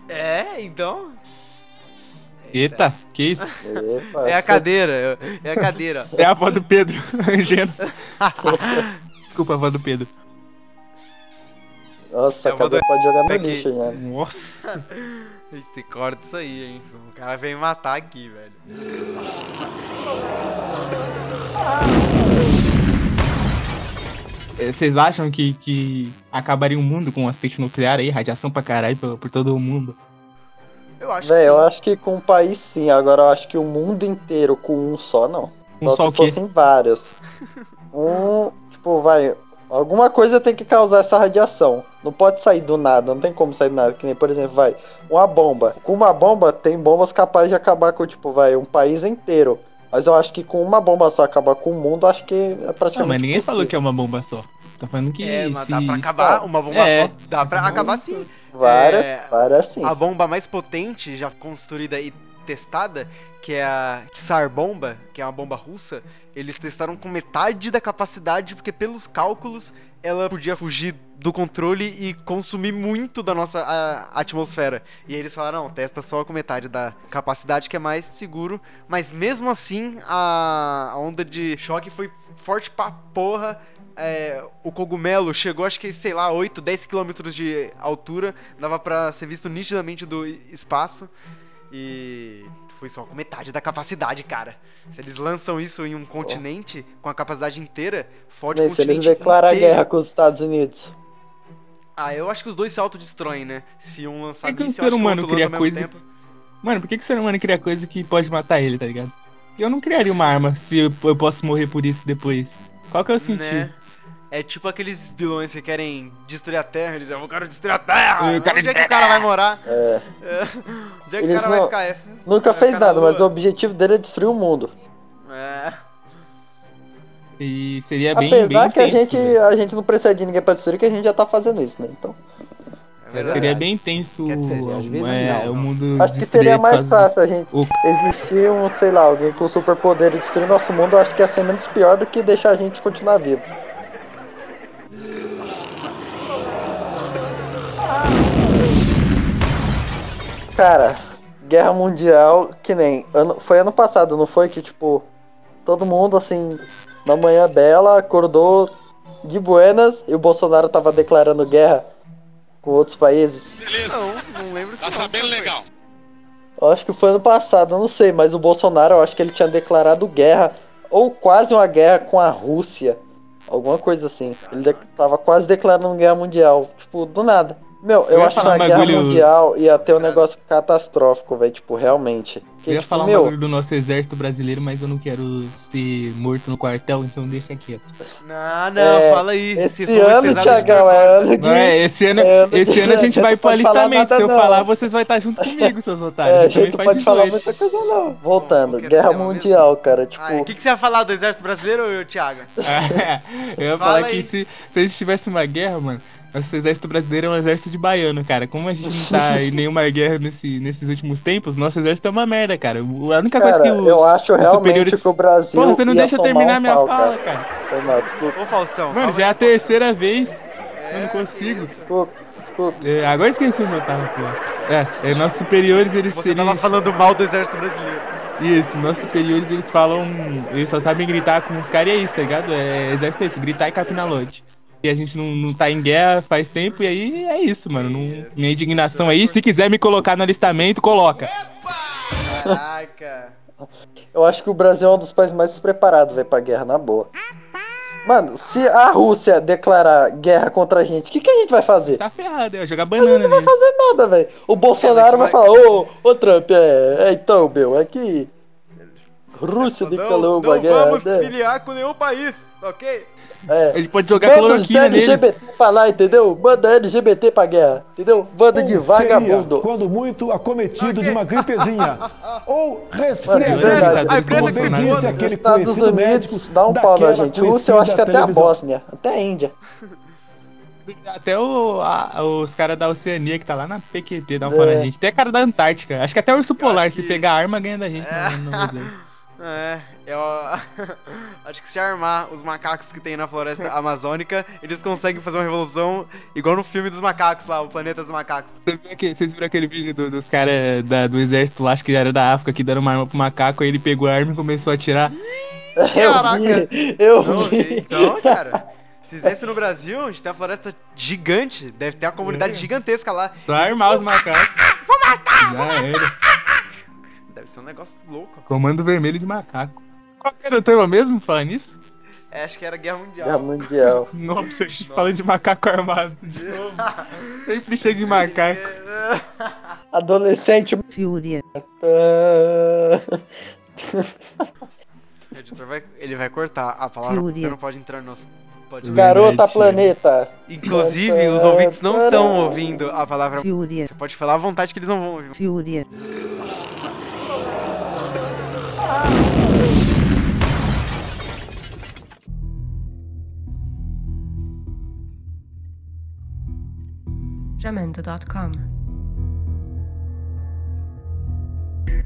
B: É, então.
A: Eita, que isso?
B: É a cadeira, é a cadeira. *laughs*
A: É a avó do Pedro, *laughs* Angena. *laughs* Desculpa, a avó do Pedro.
C: Nossa,
B: vou
C: cadê?
B: dar-
C: Pode jogar no lixo já.
A: Nossa. *laughs*
B: A gente tem que cortar isso aí, hein? O cara vem matar aqui, velho.
A: É, Vocês acham que, que acabaria o mundo com um acidente nuclear aí, radiação pra caralho por, por todo o mundo?
B: Eu acho
C: Véi,
B: que
C: eu acho que com um país sim, agora eu acho que o mundo inteiro com um só não.
A: Um
C: só
A: só
C: se
A: o quê?
C: fossem vários. *laughs* Um, tipo, vai. Alguma coisa tem que causar essa radiação. Não pode sair do nada, não tem como sair do nada. Que nem, por exemplo, vai, uma bomba. Com uma bomba, tem bombas capazes de acabar com, tipo, vai, um país inteiro. Mas eu acho que com uma bomba só acabar com o mundo, acho que é praticamente.
A: Não, mas ninguém
C: possível.
A: falou que é uma bomba só. Tá falando que.
B: É, mas
A: se-
B: dá pra acabar uma bomba
A: É.
B: só. Dá pra acabar sim.
C: Várias,
B: É,
C: várias sim.
B: A bomba mais potente já construída e testada, que é a Tsar Bomba, que é uma bomba russa, eles testaram com metade da capacidade, porque pelos cálculos ela podia fugir do controle e consumir muito da nossa a- atmosfera. E aí eles falaram, não, testa só com metade da capacidade, que é mais seguro. Mas mesmo assim, a, a onda de choque foi forte pra porra. É, o cogumelo chegou, acho que, sei lá, 8, 10 quilômetros de altura. Dava pra ser visto nitidamente do espaço. E foi só com metade da capacidade, cara. Se eles lançam isso em um continente, com a capacidade inteira, fode o
C: Nem se eles
B: continente
C: declarar
B: inteiro.
C: guerra com os Estados Unidos.
B: Ah, eu acho que os dois se autodestroem, né? Se um lançar
A: É que o
B: míssil,
A: ser
B: que o
A: humano cria
B: lança ao mesmo
A: coisa-
B: tempo.
A: Mano, por que, que o ser humano cria coisa que pode matar ele, tá ligado? Eu não criaria uma arma se eu, eu posso morrer por isso depois. Qual que é o sentido?
B: Né? É tipo aqueles vilões que querem destruir a Terra, eles dizem, eu quero destruir a Terra!
A: Eu quero
B: Onde é que o cara vai morar?
C: É.
B: É. Onde é que o cara vai
C: não-
B: ficar? É,
C: Nunca
B: vai
C: fez nada, mas o objetivo dele é destruir o mundo.
B: É.
A: E seria bem.
C: Apesar
A: bem
C: que a
A: tenso,
C: gente,
A: velho.
C: a gente não precisa de ninguém pra destruir, que a gente já tá fazendo isso, né? Então.
B: É verdade.
A: Seria bem tenso
B: Quer dizer,
G: às vezes
A: é,
G: não.
A: o mundo.
C: Acho que seria mais fácil a gente
A: O-
C: existir um, sei lá, alguém com superpoder e destruir nosso mundo. Eu acho que ia ser menos pior do que deixar a gente continuar vivo. Cara, guerra mundial, que nem. Ano, foi ano passado, não foi? Que tipo, todo mundo assim, na manhã bela, acordou de buenas e o Bolsonaro tava declarando guerra com outros países.
B: Não, não lembro disso. Tá sabendo legal.
C: Eu acho que foi ano passado, eu não sei, mas o Bolsonaro, eu acho que ele tinha declarado guerra, ou quase uma guerra com a Rússia. Alguma coisa assim. Ele tava quase declarando guerra mundial. Tipo, do nada. Meu, eu,
A: ia
C: acho que
A: um
C: guerra
A: bagulho-
C: mundial ia ter um negócio catastrófico, velho. Tipo, realmente. Porque,
A: Eu ia
C: tipo,
A: falar um
C: meu,
A: bagulho do nosso exército brasileiro, mas eu não quero ser morto no quartel, então deixa quieto.
B: Não, não,
C: É,
B: fala aí.
C: esse ano, Tiagão, é ano de.
A: Não é, esse ano,
C: é, não
A: esse ano a gente *laughs* vai pro alistamento.
C: nada,
A: Se eu
C: não.
A: falar, vocês vão estar junto comigo, seus otários.
C: É, a
A: Eu também
C: gente não pode falar
A: 18.
C: muita coisa, não. Voltando,
B: era
C: guerra
B: tema mesmo?
C: mundial, cara. Tipo,
B: Ah, O que, que você ia falar do exército brasileiro, Thiago? *laughs*
A: eu ia
B: Fala
A: falar que se, se a gente tivesse uma guerra, mano, nosso exército brasileiro é um exército de baiano, cara. Como a gente não tá em *laughs* nenhuma guerra nesse, nesses últimos tempos, nosso exército é uma merda, cara. A única
C: cara,
A: coisa que os,
C: eu acho realmente
A: superiores-
C: que o Brasil.
A: Porra, você não
C: ia
A: deixa terminar
C: um
A: minha
C: pau,
A: fala,
C: cara.
A: cara.
C: Desculpa,
B: Ô, Faustão.
A: Mano, já é a terceira vez.
B: É,
A: Eu não consigo.
C: desculpa, desculpa.
A: É, agora esqueci o meu tava, pô. É, é, nossos superiores, eles
B: Você
A: seriam.
B: tava falando mal do exército brasileiro.
A: Isso, nossos superiores, eles falam. Eles só sabem gritar com os caras e é isso, tá ligado? É exército é isso, gritar e capinar lote. E a gente não, não tá em guerra faz tempo, e aí é isso, mano. Não, minha indignação aí, se quiser me colocar no alistamento, coloca.
B: Caraca.
C: Eu acho que o Brasil é um dos países mais despreparados, velho, pra guerra, na boa. Mano, se a Rússia declarar guerra contra a gente, o que, que a gente vai fazer?
A: Tá ferrado, é jogar banana
C: Não vai
A: nele.
C: fazer nada, velho. O Bolsonaro
B: É,
C: vai falar, ô, ô Trump, é, é então, meu, é que. Rússia
B: não,
C: declarou
B: não
C: uma guerra.
B: vamos
C: né?
B: filiar com nenhum país, ok?
A: A
C: É.
A: gente pode jogar
C: Manda
A: cloroquina neles.
C: LGBT pra lá, entendeu? Manda LGBT pra guerra, entendeu? Banda de
G: Ou seria,
C: vagabundo.
G: quando muito, acometido de uma gripezinha. Ou
C: Mano,
G: resfriadinho.
C: é.
B: A empresa
G: Como
B: que
G: bem disse aquele
C: Estados Unidos dá um pau na gente. Rússia, eu acho que até a Bósnia, até a Índia. *laughs*
A: Até o, a- os caras da Oceania que tá lá na PQT dá um pau na
C: É.
A: gente. Até cara da Antártica. Acho que até o urso polar,
B: acho
A: se
B: que-
A: pegar arma, ganha da gente.
B: É.
A: no- no exército.
B: É, eu *laughs* acho que se armar os macacos que tem na floresta *laughs* amazônica, eles conseguem fazer uma revolução igual no filme dos macacos lá, o Planeta dos Macacos.
A: Você viu aquele- Vocês viram aquele vídeo do- dos caras do exército lá, acho que era da África, que deram uma arma pro macaco, aí ele pegou a arma e começou a atirar.
C: Eu vi, eu
B: Não,
C: vi.
B: então, cara, se fizesse no Brasil, a gente tem uma floresta gigante, deve ter uma comunidade
A: É.
B: gigantesca lá.
A: Só armar os macacos. Vou matar! Já era.
B: Deve ser um negócio louco.
A: Comando vermelho de macaco. Qual era o tema mesmo, falar nisso?
B: É, acho que era Guerra Mundial.
C: Guerra Mundial. *laughs*
A: Nossa, a gente fala de macaco armado de *laughs* novo. Sempre chega em macaco. *laughs*
C: Adolescente.
F: Fúria.
C: ah,
B: O editor vai, ele vai cortar a palavra
F: Fúria.
B: não pode entrar no nosso podcast.
C: Garota. Planeta.
B: Inclusive, os ouvintes não estão ouvindo a palavra.
F: Fúria.
B: Você pode falar à vontade que eles não vão ouvir.
F: Fúria.
H: Jamendo.com.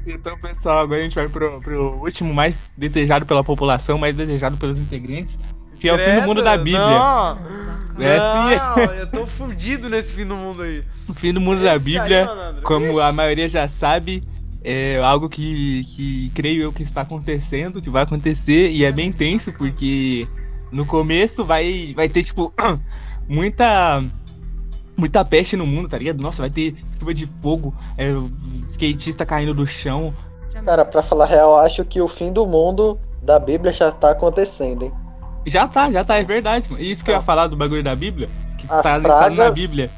A: Então, pessoal, agora a gente vai pro, pro último mais desejado pela população, mais desejado pelos integrantes, que é o fim do mundo da Bíblia.
B: Não,
A: É,
B: não, eu tô fudido nesse fim do mundo aí.
A: O fim do mundo da
B: Esse aí,
A: Bíblia,
B: malandro,
A: como
B: ixi.
A: a maioria já sabe, é algo que, que creio eu que está acontecendo, que vai acontecer, e é bem tenso, porque no começo vai, vai ter, tipo, *clears throat* muita. Muita peste no mundo, tá ligado? Nossa, vai ter chuva de fogo, é, skatista caindo do chão.
C: Cara, pra falar real, acho que o fim do mundo da Bíblia já tá acontecendo, hein?
A: Já tá, já tá, é verdade. mano. Isso que eu ia falar do bagulho da Bíblia, que
C: As
A: tá na
C: pragas-
A: Bíblia,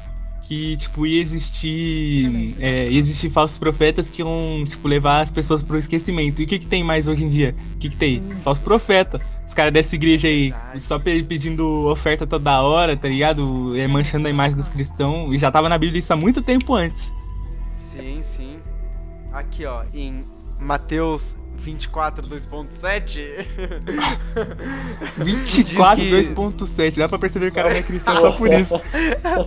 A: que, tipo, ia existir. É, ia existir falsos profetas que iam, tipo, levar as pessoas pro esquecimento. E o que que tem mais hoje em dia? O que que tem? Falso profeta. Os caras dessa igreja aí, só pe- pedindo oferta toda hora, tá ligado? É, manchando a imagem dos cristãos. E já tava na Bíblia isso há muito tempo antes.
B: Sim, sim. Aqui, ó, em Mateus 24, 2.7.
A: 24,
B: Diz que-
A: 2.7. Dá pra perceber que o cara não é cristão só por *laughs* isso.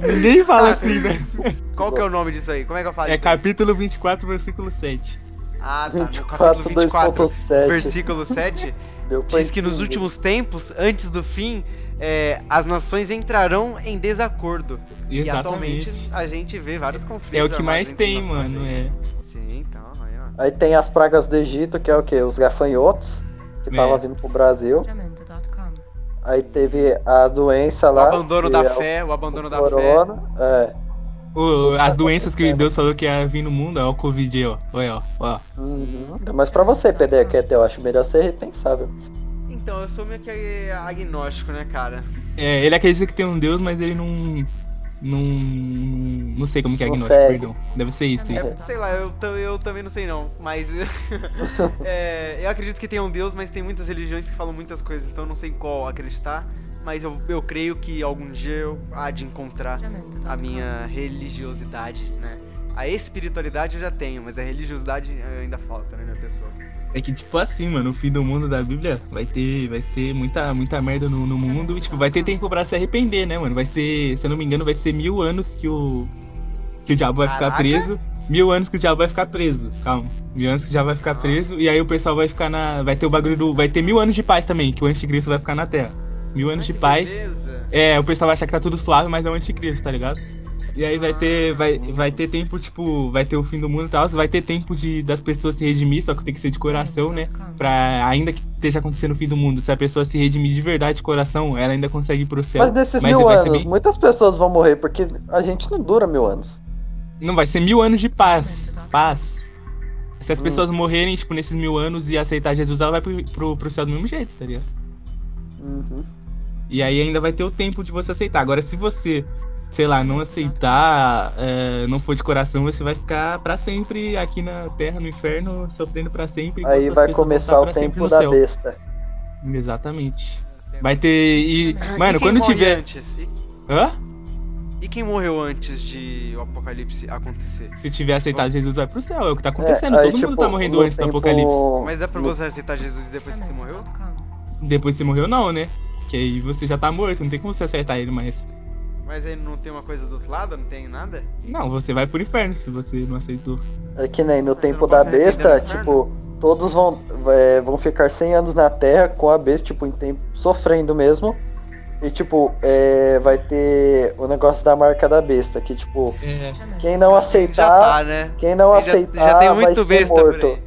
A: Ninguém fala assim, né? *laughs*
B: Qual que é o nome disso aí? Como é que eu falo
A: É
B: isso aí?
A: capítulo 24, versículo 7.
B: Ah, tá. No
C: 24,
B: capítulo 24,
C: 2.7.
B: versículo 7, *laughs*
C: Deu pra
B: diz que nos últimos tempos, antes do fim, é, as nações entrarão em desacordo. E atualmente
A: Exatamente.
B: a gente vê vários conflitos.
A: É o que mais tem, mano.
B: aí.
A: É.
B: Sim, aí,
C: tem as pragas do Egito, que é o quê? Os gafanhotos, que
A: É.
C: tava vindo pro Brasil. Aí teve a doença
B: O
C: lá.
B: abandono
C: que
B: da
C: é o
B: fé, o abandono da fé.
C: corona. É.
A: O- as doenças que. Deus falou que ia vir no mundo, ó, o Covid aí, ó. Olha, ó. ó.
C: Uhum. Mas pra você, PD, que eu acho melhor ser repensável.
B: Então, eu sou meio que agnóstico, né, cara?
A: É, ele acredita que tem um Deus, mas ele não. Não. Não sei como que é
C: Não
A: agnóstico,
C: segue.
A: perdão. Deve ser isso.
B: É,
A: hein?
B: sei lá, eu, eu também não sei não, mas *laughs* é, eu acredito que tem um Deus, mas tem muitas religiões que falam muitas coisas, então eu não sei em qual acreditar, mas eu, eu creio que algum dia eu há de encontrar a minha religiosidade, né? A espiritualidade eu já tenho, mas a religiosidade eh, ainda falta, né, minha pessoa?
A: É que, tipo assim, mano, o fim do mundo da Bíblia vai ter, vai ter muita, muita merda no, no mundo e, tipo, vai ter tempo pra se arrepender, né, mano? Vai ser, se eu não me engano, vai ser mil anos que o. que o diabo vai ficar
B: Caraca.
A: preso. Mil anos que o diabo vai ficar preso. Calma. Mil anos que já vai ficar preso. E aí o pessoal vai ficar na. Vai ter o bagulho do. Vai ter mil anos de paz também, que o anticristo vai ficar na Terra. Mil anos
B: Ai,
A: de paz.
B: beleza.
A: É, o pessoal vai achar que tá tudo suave, mas é o anticristo, tá ligado? E aí vai ter, vai, vai ter tempo, tipo, vai ter o fim do mundo e tal, vai ter tempo de, das pessoas se redimir, só que tem que ser de coração, né? Pra, ainda que esteja acontecendo o fim do mundo, se a pessoa se redimir de verdade de coração, ela ainda consegue ir pro céu.
C: Mas desses
A: Mas
C: mil anos,
A: bem-
C: muitas pessoas vão morrer, porque a gente não dura mil anos.
A: Não, vai ser mil anos de paz. Paz. Se as
C: Hum.
A: pessoas morrerem, tipo, nesses mil anos e aceitar Jesus, ela vai pro, pro, pro céu do mesmo jeito, tá ligado?
C: Uhum.
A: E aí ainda vai ter o tempo de você aceitar. Agora, se você, sei lá, não aceitar, é, não for de coração, você vai ficar pra sempre aqui na terra, no inferno, sofrendo pra sempre.
C: Aí vai começar o tempo da
A: céu.
C: besta.
A: Exatamente. Vai ter. E,
B: E
A: mano,
B: quem
A: quando tiver.
B: Antes? E,
A: Hã?
B: e quem morreu antes de o apocalipse acontecer?
A: Se tiver aceitado Jesus, vai pro céu. É o que tá acontecendo.
C: É, aí,
A: Todo mundo
C: tipo,
A: tá morrendo
C: no
A: antes do
C: tempo-
A: apocalipse.
B: Mas dá pra você aceitar Jesus depois que você morreu?
A: Depois que você morreu, não, né? Que aí você já tá morto, não tem como você acertar ele mais.
B: Mas aí não tem uma coisa do outro lado? Não tem nada?
A: Não, você vai pro inferno se você não aceitou.
C: É que nem no
B: Mas
C: tempo da besta, tipo, todos vão, é, vão ficar 100 anos na Terra com a besta, tipo, em tempo, sofrendo mesmo. E, tipo, é, vai ter o negócio da marca da besta, que, tipo,
A: É.
C: quem não
B: Já
C: aceitar,
B: tá, né?
C: quem não
B: Já-
C: aceitar
B: já
C: vai ser morto.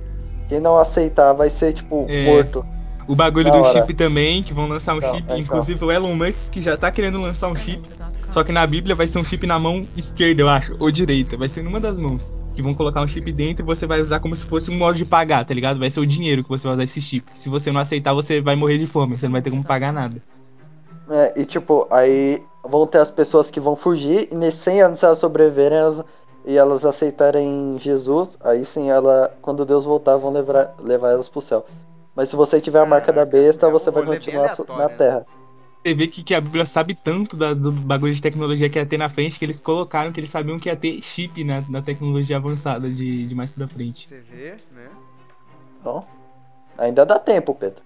C: Quem não aceitar vai ser, tipo,
A: É.
C: morto.
A: O bagulho
C: Da
A: do
C: hora.
A: chip também, que vão lançar um
C: Então,
A: chip.
C: então.
A: Inclusive o Elon Musk que já tá querendo lançar um chip. Só que na Bíblia vai ser um chip na mão esquerda, eu acho, ou direita. Vai ser numa das mãos. Que vão colocar um chip dentro e você vai usar como se fosse um modo de pagar, tá ligado? Vai ser o dinheiro que você vai usar esse chip. Se você não aceitar, você vai morrer de fome. Você não vai ter como pagar nada.
C: É, e, tipo, aí vão ter as pessoas que vão fugir, e nesses 100 anos, se elas sobreviverem elas, e elas aceitarem Jesus, aí sim, ela, quando Deus voltar, vão levar, levar elas pro céu. Mas se você tiver a marca da besta,
B: é um
C: você vai continuar na
B: né?
C: Terra.
A: Você vê que, que a Bíblia sabe tanto da- do bagulho de tecnologia que ia ter na frente que eles colocaram que eles sabiam que ia ter chip na, na tecnologia avançada de, de mais pra frente.
B: Você vê, né?
C: Então, ainda dá tempo, Pedro.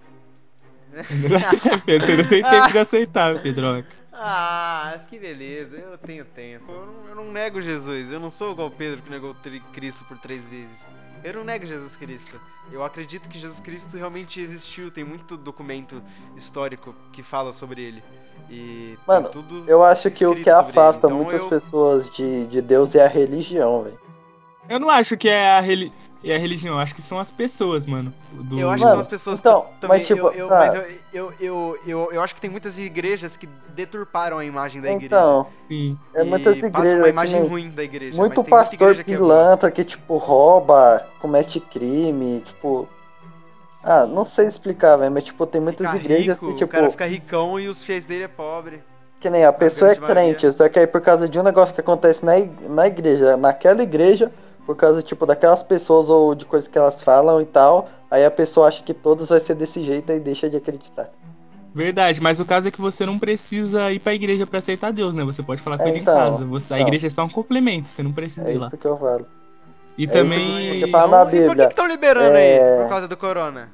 C: *laughs*
A: Pedro, não tem tempo de aceitar, Pedro.
B: Ah, que beleza, eu tenho tempo. Eu não, eu não nego Jesus, eu não sou igual o Pedro que negou Cristo por três vezes. Eu não nego Jesus Cristo. Eu acredito que Jesus Cristo realmente existiu, tem muito documento histórico que fala sobre ele. E tem
C: Mano,
B: tudo
C: Eu acho que o que afasta
B: Então
C: muitas
B: eu-
C: pessoas de, de Deus é a religião, velho.
A: Eu não acho que é a, reli é a religião, eu acho que são as pessoas, mano. do-
B: Eu acho que
C: Mano,
B: são as pessoas
C: então,
B: que também.
C: mas tipo,
B: eu, eu-
C: tá.
B: mas eu, eu, eu, eu, eu acho que tem muitas igrejas que deturparam a imagem da igreja.
C: Então,
A: Sim.
C: é
B: E
C: muitas igrejas.
B: uma
C: que
B: imagem ruim da igreja.
C: muito
B: mas tem muita
C: pastor
B: igreja que é
C: pilantra que, tipo, rouba, comete crime, tipo. Ah, não sei explicar, velho, mas, tipo, tem muitas
B: Fica
C: igrejas
B: rico,
C: que, tipo,
B: O cara fica ricão e os fiéis dele é pobre.
C: que nem a pessoa é crente, só que aí por causa de um negócio que acontece na, na igreja, naquela igreja, por causa, tipo, daquelas pessoas ou de coisas que elas falam e tal, aí a pessoa acha que todos vai ser desse jeito e deixa de acreditar.
A: Verdade, mas o caso é que você não precisa ir pra igreja pra aceitar Deus, né? Você pode falar com
C: É,
A: ele
C: então,
A: em casa. Você- a
C: então.
A: igreja é só um complemento, você não precisa
C: É
A: ir lá.
C: isso que eu falo.
A: E
C: É
A: também.
C: que fala na
B: e por que
C: Bíblia.
B: estão liberando
C: É.
B: aí por causa do corona?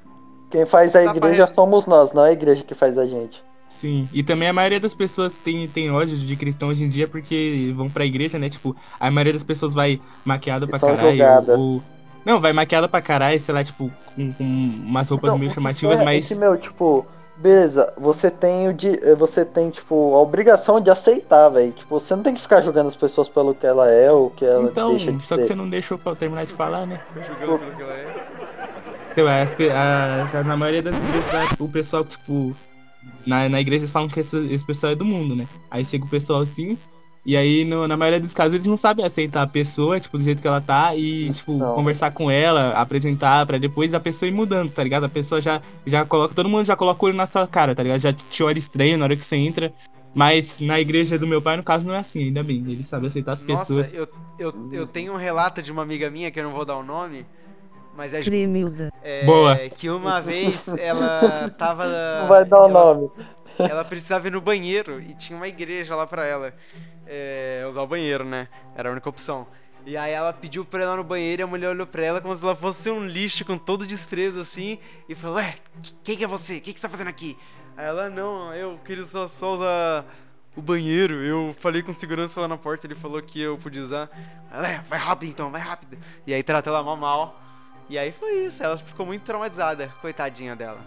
C: Quem faz a
B: pra
C: igreja somos nós, não é a igreja que faz a gente.
A: Sim, e também a maioria das pessoas tem, tem ódio de cristão hoje em dia porque vão pra igreja, né? Tipo, a maioria das pessoas vai maquiada pra
C: são
A: caralho. Ou... Não, vai maquiada pra caralho, sei lá, tipo, com, com umas roupas
C: Então,
A: meio
C: que
A: chamativas,
C: é-
A: mas.
C: é que, meu, tipo, beleza, você tem o de, você tem tipo a obrigação de aceitar, velho. Tipo, você não tem que ficar julgando as pessoas pelo que ela é ou o que ela
A: Então,
C: deixa de
A: só que
C: ser.
A: você não deixou pra eu terminar de falar, né?
B: Julgando pelo que ela é.
A: Então, as na maioria das igrejas, o pessoal, tipo, na, na igreja eles falam que esse, esse pessoal é do mundo, né? Aí chega o pessoal assim, e aí no- na maioria dos casos eles não sabem aceitar a pessoa, tipo, do jeito que ela tá, e, tipo,
C: Não.
A: conversar com ela, apresentar, pra depois a pessoa ir mudando, tá ligado? A pessoa já, já coloca, todo mundo já coloca o olho na sua cara, tá ligado? Já te olha estranho na hora que você entra. Mas na igreja do meu pai, no caso, não é assim, ainda bem. Ele sabe aceitar as pessoas.
B: Nossa, eu, eu, eu tenho um relato de uma amiga minha, que eu não vou dar o nome, mas é,
F: Cremilda.
B: é
A: Boa.
B: que uma vez ela *laughs* tava.
C: Não vai dar o
B: ela-
C: nome.
B: ela precisava ir no banheiro e tinha uma igreja lá pra ela é, usar o banheiro, né? Era a única opção. E aí ela pediu pra ir lá no banheiro e a mulher olhou pra ela como se ela fosse um lixo com todo desprezo assim e falou: Ué, quem que é você? O que, que você tá fazendo aqui? Aí ela: Não, eu queria só, só usar o banheiro. Eu falei com segurança lá na porta, ele falou que eu podia usar. Ela: É, vai rápido então, vai rápido. E aí tratou ela mó mal. E aí foi isso, ela ficou muito traumatizada, coitadinha dela.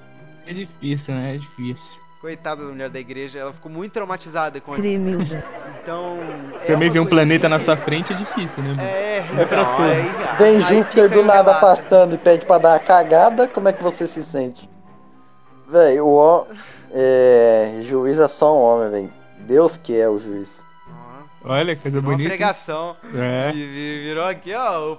A: É difícil, né? É difícil.
B: Coitada da mulher da igreja, ela ficou muito traumatizada com
F: Cremilda.
B: Então. é
A: Também ver um planeta
B: assim
A: na
B: que-
A: sua frente é difícil, né? mano?
B: É,
A: É pra
B: não,
A: todos.
B: aí-
C: Vem
B: aí
C: Júpiter do nada
B: relato.
C: passando e pede pra dar uma cagada, como é que você se sente? Véi, o ó, é, juiz é só um homem, velho. Deus que é o juiz.
A: Olha, coisa
B: Uma
A: bonita.
B: pregação.
A: É.
B: Vi- Virou aqui, ó.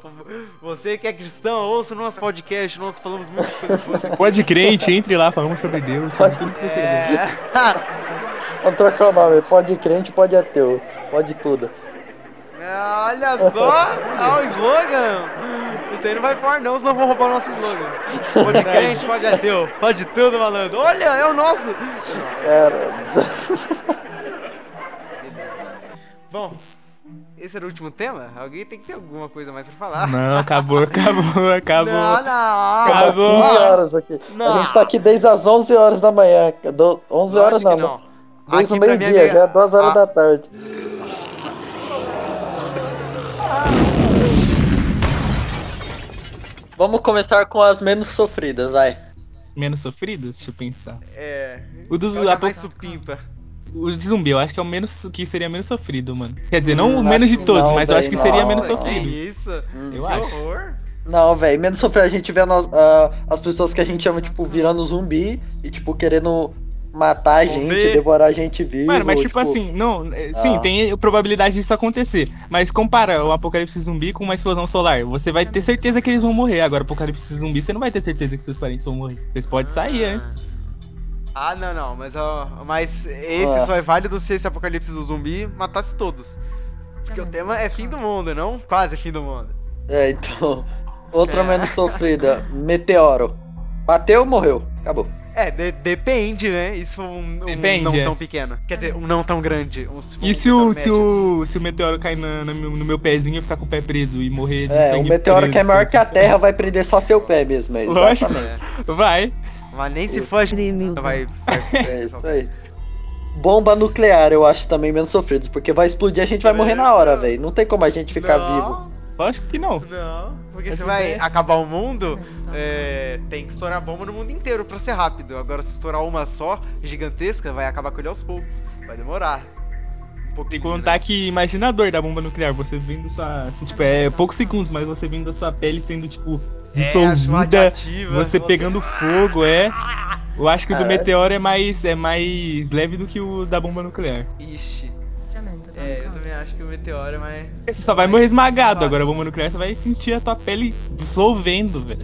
B: Você que é cristão, ouça o nosso podcast. Nós falamos muitas coisas aqui.
A: Pode crente, entre lá, falamos sobre Deus, sobre tudo que você quiser.
B: É. *laughs*
C: Vamos trocar o nome, pode crente, pode ateu, pode tudo.
B: Ah, Olha só! Ah, o slogan! Isso aí não vai fora, não, senão vão roubar o nosso slogan. Pode crente, pode ateu, pode tudo, malandro. Olha, é o nosso!
C: Cara, *laughs*
B: Bom, esse era o último tema? Alguém tem que ter alguma coisa mais pra falar.
A: Não, acabou, acabou, acabou.
B: Não, não.
A: Acabou.
C: 11 horas aqui.
B: Não.
C: A gente tá aqui desde as 11 horas da manhã. Do, 11 horas não, não. Desde o
B: é
C: meio-dia, já é 2 horas
B: Ah,
C: da tarde.
D: Vamos começar com as menos sofridas, vai.
A: Menos sofridas? Deixa eu pensar.
B: É.
A: O do
B: é
A: a
B: é mais supimpa.
A: O de zumbi, eu acho que é o menos que seria menos sofrido, mano. Quer dizer, não o
C: Hum,
A: menos de todos,
C: não,
A: mas eu acho que seria menos
B: que
A: sofrido.
B: isso?
C: Hum.
A: Eu
B: que
A: acho.
B: horror.
C: Não, velho, menos sofrer a gente vendo as, ah, as pessoas que a gente chama, tipo, virando zumbi e, tipo, querendo matar a gente,
B: Comer.
C: devorar a gente vivo.
A: Mano, mas tipo, assim, não, é, sim,
C: Ah.
A: tem probabilidade disso acontecer. Mas compara o apocalipse zumbi com uma explosão solar. Você vai ter certeza que eles vão morrer. Agora, o apocalipse zumbi, você não vai ter certeza que seus parentes vão morrer. Vocês podem sair
B: Ah.
A: antes.
B: Ah, não, não, mas, ó, mas esse
C: Ah.
B: só é válido se esse apocalipse do zumbi matasse todos. Porque o tema é fim do mundo, não quase fim do mundo.
C: É, então. *laughs* Outra
B: É.
C: menos sofrida, meteoro. Bateu, morreu. Acabou.
B: É, de- depende, né? Isso foi um, um
A: Depende,
B: não
A: é.
B: tão pequeno. Quer dizer, um não tão grande. Um,
A: E
B: um
A: se o,
B: meteoro
A: se o, se o meteoro cair na- na meu- no meu pezinho e ficar com o pé preso e morrer de
C: É, o
A: sangue
C: meteoro
A: preso?
C: que é maior que a Terra vai prender só seu pé mesmo, é
A: Lógico.
C: exatamente.
B: É,
A: Vai.
B: Mas nem se for a vai. vai *laughs*
C: É isso aí. bomba nuclear, eu acho também menos sofridos, porque vai explodir a gente vai morrer na hora, velho. Não tem como a gente ficar
B: Não,
C: vivo.
A: Lógico que não.
B: Não, porque
A: Essa
B: você vai acabar o mundo, é, tem que estourar bomba no mundo inteiro pra ser rápido. Agora, se estourar uma só, gigantesca, vai acabar com ele aos poucos. Vai demorar. Um pouquinho.
A: Tem que contar
B: né?
A: que imagina a dor da bomba nuclear, você vendo sua. assim, tipo, é poucos segundos, mas você vendo a sua pele sendo, tipo, dissolvida,
B: radioativa,
A: você pegando *laughs* fogo, é. Eu acho que o do
C: é?
A: meteoro é mais, é mais leve do que o da bomba nuclear.
B: Ixi. É, eu também acho que o meteoro é mais.
A: Você só vai morrer esmagado, agora a bomba nuclear você vai sentir a tua pele dissolvendo, velho.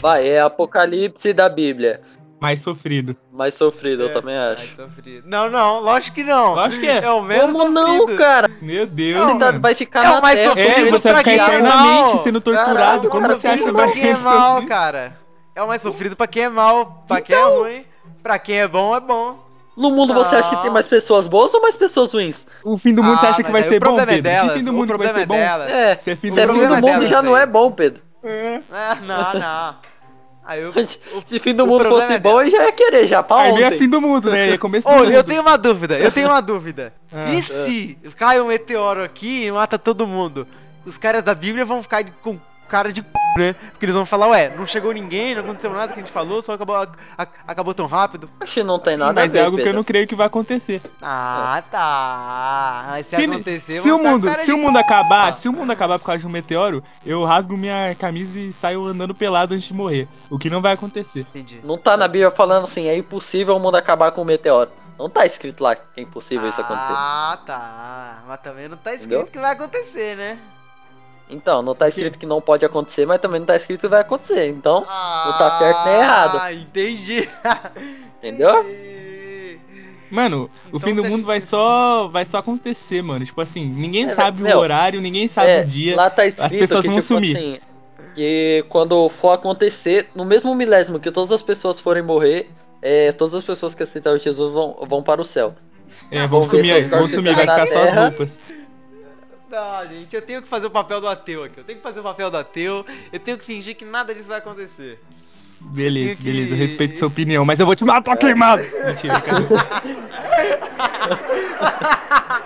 D: Vai, é Apocalipse da Bíblia.
A: Mais sofrido.
D: Mais sofrido, eu
B: É,
D: também
B: mais
D: acho.
B: sofrido. Não, não, lógico que não.
A: Lógico que é.
B: É o menos
D: Como não,
B: sofrido.
D: cara?
A: Meu Deus,
D: Você tá- vai ficar
B: É
D: na
B: o mais
D: terra.
B: sofrido
A: É, você
B: pra
A: vai
B: quem
A: ficar
B: é
A: eternamente
B: mal.
A: sendo torturado.
B: É o
A: Como
B: mais
A: você acha que
B: sofrido
A: vai
B: pra quem é
A: ser
B: mal,
A: sofrido?
B: cara. É o mais sofrido pra quem é mal. Pra quem é ruim. Pra quem é bom, é bom.
D: No mundo você acha que tem
B: Não.
D: mais pessoas boas ou mais pessoas ruins?
A: O fim do mundo você
B: Ah,
A: acha que vai ser
B: o
A: bom,
B: problema é
A: Pedro?
B: delas,
A: Que fim do
B: o
A: mundo vai
B: problema
A: ser
B: é
A: bom?
D: É,
A: Se é fim
D: se
A: do
D: é
B: O
D: fim
A: mundo,
B: é
D: já não é bom, Pedro.
A: É.
B: Não, não. Aí eu.
D: Se fim do mundo fosse
B: é
D: bom, eu já ia querer já, pra
A: Aí é
D: ontem.
A: fim do mundo, né? É *laughs* começo do
B: Ô,
A: mundo.
B: eu tenho uma dúvida, eu tenho uma dúvida.
A: Ah,
B: e se cai um meteoro aqui e mata todo mundo? Os caras da Bíblia vão ficar com cara de c, né? Porque eles vão falar, ué, não chegou ninguém, não aconteceu nada que a gente falou, só acabou, a- acabou tão rápido.
D: Acho que não tem nada
A: Mas
D: a ver,
A: é algo que eu
D: Pedro.
A: não creio que vai acontecer.
B: Ah, tá. Mas se
A: Se-
B: acontecer,
A: se o
B: ficar com
A: mundo, se o mundo acabar, se o mundo acabar por causa de um meteoro, eu rasgo minha camisa e saio andando pelado antes de morrer. O que não vai acontecer.
B: Entendi.
D: Não tá na Bíblia falando assim, é impossível o mundo acabar com um meteoro. Não tá escrito lá que é impossível isso acontecer.
B: Ah, tá. Mas também não tá escrito
D: Entendeu?
B: que vai acontecer, né?
D: Então, não tá escrito que não pode acontecer, mas também não tá escrito que vai acontecer. Então,
B: Ah,
D: tá certo nem errado.
B: Ah, entendi. *laughs*
D: entendeu?
A: Mano, o
B: Então
A: fim do mundo
B: acha
A: vai
B: que-
A: só, vai só acontecer, mano. Tipo assim, ninguém
D: É,
A: sabe
D: meu,
A: o horário, ninguém sabe
D: é,
A: o dia.
D: lá tá escrito
A: pessoas
D: que,
A: vão
D: tipo
A: sumir.
D: assim, que quando for acontecer, no mesmo milésimo que todas as pessoas forem morrer, é, todas as pessoas que aceitaram Jesus vão, vão para o céu.
A: É, vão
D: Vamos ver
A: sumir,
D: seus
A: vão sumir, vai ficar só as
D: terra.
A: roupas.
B: Não, gente, eu tenho que fazer o papel do ateu aqui. Eu tenho que fazer o papel do ateu. Eu tenho que fingir que nada disso vai acontecer.
A: Beleza,
B: que-
A: beleza, eu respeito sua opinião, mas eu vou te matar queimado! Mentira, *laughs* cara.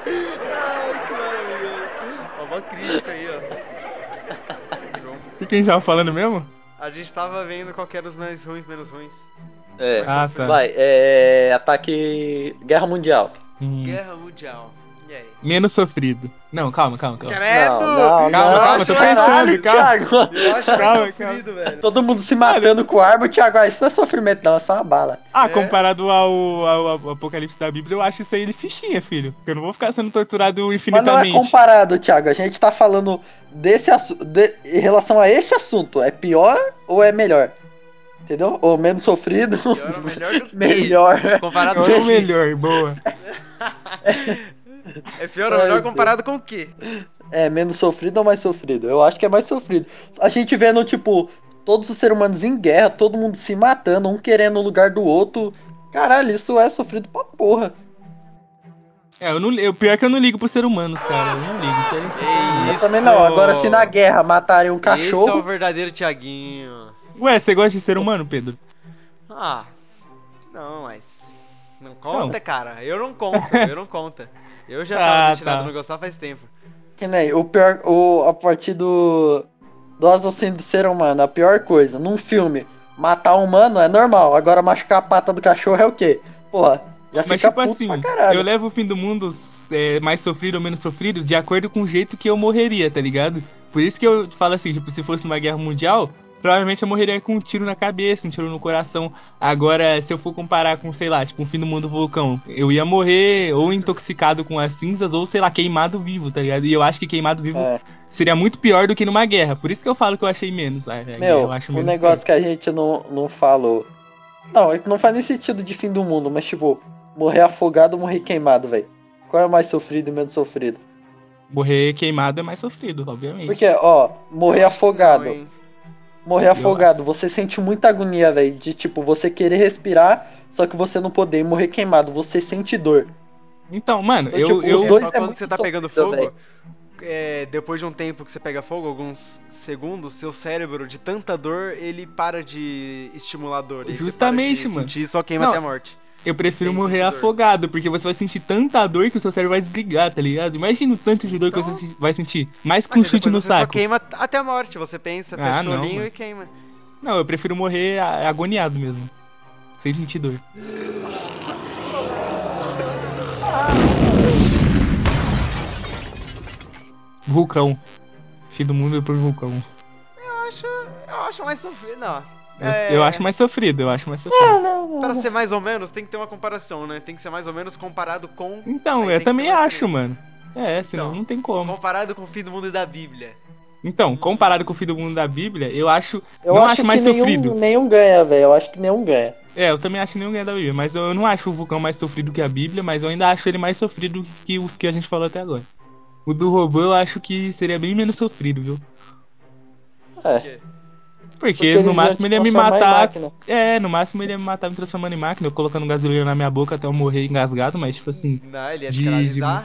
B: Ai, que maravilhoso. Ó, uma crítica aí, ó. João.
A: O que a gente tava falando mesmo?
B: A gente tava vendo qual que era os mais ruins, menos ruins.
D: É,
A: Ah, tá.
D: vai, é, ataque Guerra Mundial.
A: Hum,
B: Guerra Mundial. Aí?
A: menos sofrido. Não, calma, calma, calma.
B: Credo!
D: Não, não,
A: Calma,
D: não,
A: calma,
B: tô
A: pensando, calma.
D: Thiago.
B: Eu acho mais
A: Calma,
B: sofrido, velho.
D: Todo mundo se matando com arma, Thiago. Ah, isso não é sofrimento, não, é só uma bala.
A: Ah,
B: É.
A: comparado ao, ao- ao Apocalipse da Bíblia, eu acho isso aí ele fichinha, filho. Eu não vou ficar sendo torturado
C: Mas não é
A: infinitamente.
C: comparado, Thiago. A gente tá falando desse assunto. em relação a esse assunto, é pior ou é melhor? Entendeu? Ou menos sofrido?
B: Pior melhor do que? *laughs*
C: melhor.
B: Comparado
A: Agora é melhor, boa. *laughs*
B: É pior ou melhor comparado com o quê?
C: É menos sofrido ou mais sofrido? Eu acho que é mais sofrido. A gente vendo, tipo, todos os seres humanos em guerra, todo mundo se matando, um querendo o lugar do outro. Caralho, isso é sofrido pra porra.
A: É, eu não, eu, pior que eu não ligo pro ser humanos, cara. Eu não ligo. Que-
C: Eu também não. Agora, se na guerra matarem um
B: Esse é o
C: cachorro.
B: verdadeiro Tiaguinho.
A: Ué, você gosta de ser humano, Pedro?
B: Ah, não, mas. Não conta, cara. Eu não conto, *laughs* eu não conta. Eu já tava
A: Ah,
B: destinado
A: tá.
B: a não gostar faz tempo.
C: Que nem o pior. O, a partir do. Do assassino do ser humano, a pior coisa. Num filme, matar um humano é normal. Agora machucar a pata do cachorro é o quê? Porra, já
A: Mas
C: fica
A: tipo
C: puto
A: assim,
C: pra caralho.
A: eu levo o fim do mundo é, mais sofrido ou menos sofrido de acordo com o jeito que eu morreria, tá ligado? Por isso que eu falo assim, tipo, se fosse uma guerra mundial, provavelmente eu morreria com um tiro na cabeça, um tiro no coração. Agora, se eu for comparar com, sei lá, tipo, um fim do mundo vulcão, eu ia morrer ou intoxicado com as cinzas ou, sei lá, queimado vivo, tá ligado? E eu acho que queimado vivo
C: É.
A: seria muito pior do que numa guerra. Por isso que eu falo que eu achei menos. a guerra
C: Meu,
A: eu acho
C: um
A: menos
C: negócio que a gente não, não falou. Não, é não faz nem sentido de fim do mundo, mas tipo, morrer afogado ou morrer queimado, velho. Qual é o mais sofrido e menos sofrido?
A: pior. Morrer queimado é mais sofrido, obviamente.
C: Porque, ó, morrer afogado.
B: Não?
C: Morrer afogado, você sente muita agonia, velho. De tipo, você querer respirar, só que você não poder. E morrer queimado, você sente dor.
A: Então, mano,
C: Então,
A: eu,
C: tipo,
A: eu,
C: os
B: É
C: dois
B: só
C: é
B: quando você tá pegando
C: sofrido,
B: fogo.
C: velho.
B: é, depois de um tempo que você pega fogo, alguns segundos, seu cérebro, de tanta dor, ele para de estimular dor.
A: Justamente,
B: para de
A: mano.
B: Sentir, só queima
A: Não.
B: até a morte.
A: Eu prefiro
B: Sem
A: morrer
B: sentir dor.
A: afogado, porque você vai sentir tanta dor que o seu cérebro vai desligar, tá ligado? Imagina o tanto de dor que
B: Então-
A: você se- vai sentir. Mais que um chute no
B: você só
A: saco.
B: queima até a morte. Você pensa,
A: Ah,
B: fecha o olhinho e queima.
A: Não, eu prefiro morrer agoniado mesmo. Sem sentir dor. Vulcão. Fim do mundo por vulcão.
B: Eu acho, eu acho mais sofrido. Não.
A: Eu,
B: É,
A: eu acho mais sofrido, eu acho mais sofrido.
B: Pra ser mais ou menos, tem que ter uma comparação, né? Tem que ser mais ou menos comparado com.
A: Então,
B: Aí
A: eu
B: que
A: também acho,
B: diferença.
A: mano. É, senão
B: Então,
A: não tem como.
B: Comparado com o fim do mundo e da Bíblia.
A: Então, comparado com o fim do mundo da Bíblia, eu acho.
C: Eu
A: não
C: acho,
A: acho
C: que
A: mais
C: nenhum,
A: sofrido.
C: nenhum ganha, velho. Eu acho que nenhum ganha.
A: É, eu também acho nenhum ganha da Bíblia, mas eu não acho o vulcão mais sofrido que a Bíblia, mas eu ainda acho ele mais sofrido que os que a gente falou até agora. O do robô eu acho que seria bem menos sofrido, viu?
C: É.
A: Porque,
C: eles
A: no máximo
C: te
A: ele ia me matar. É, no máximo ele ia me matar me transformando em máquina, eu colocando gasolina na minha boca até eu morrer engasgado, mas tipo assim.
B: Não, ele ia
A: De-
B: escravizar.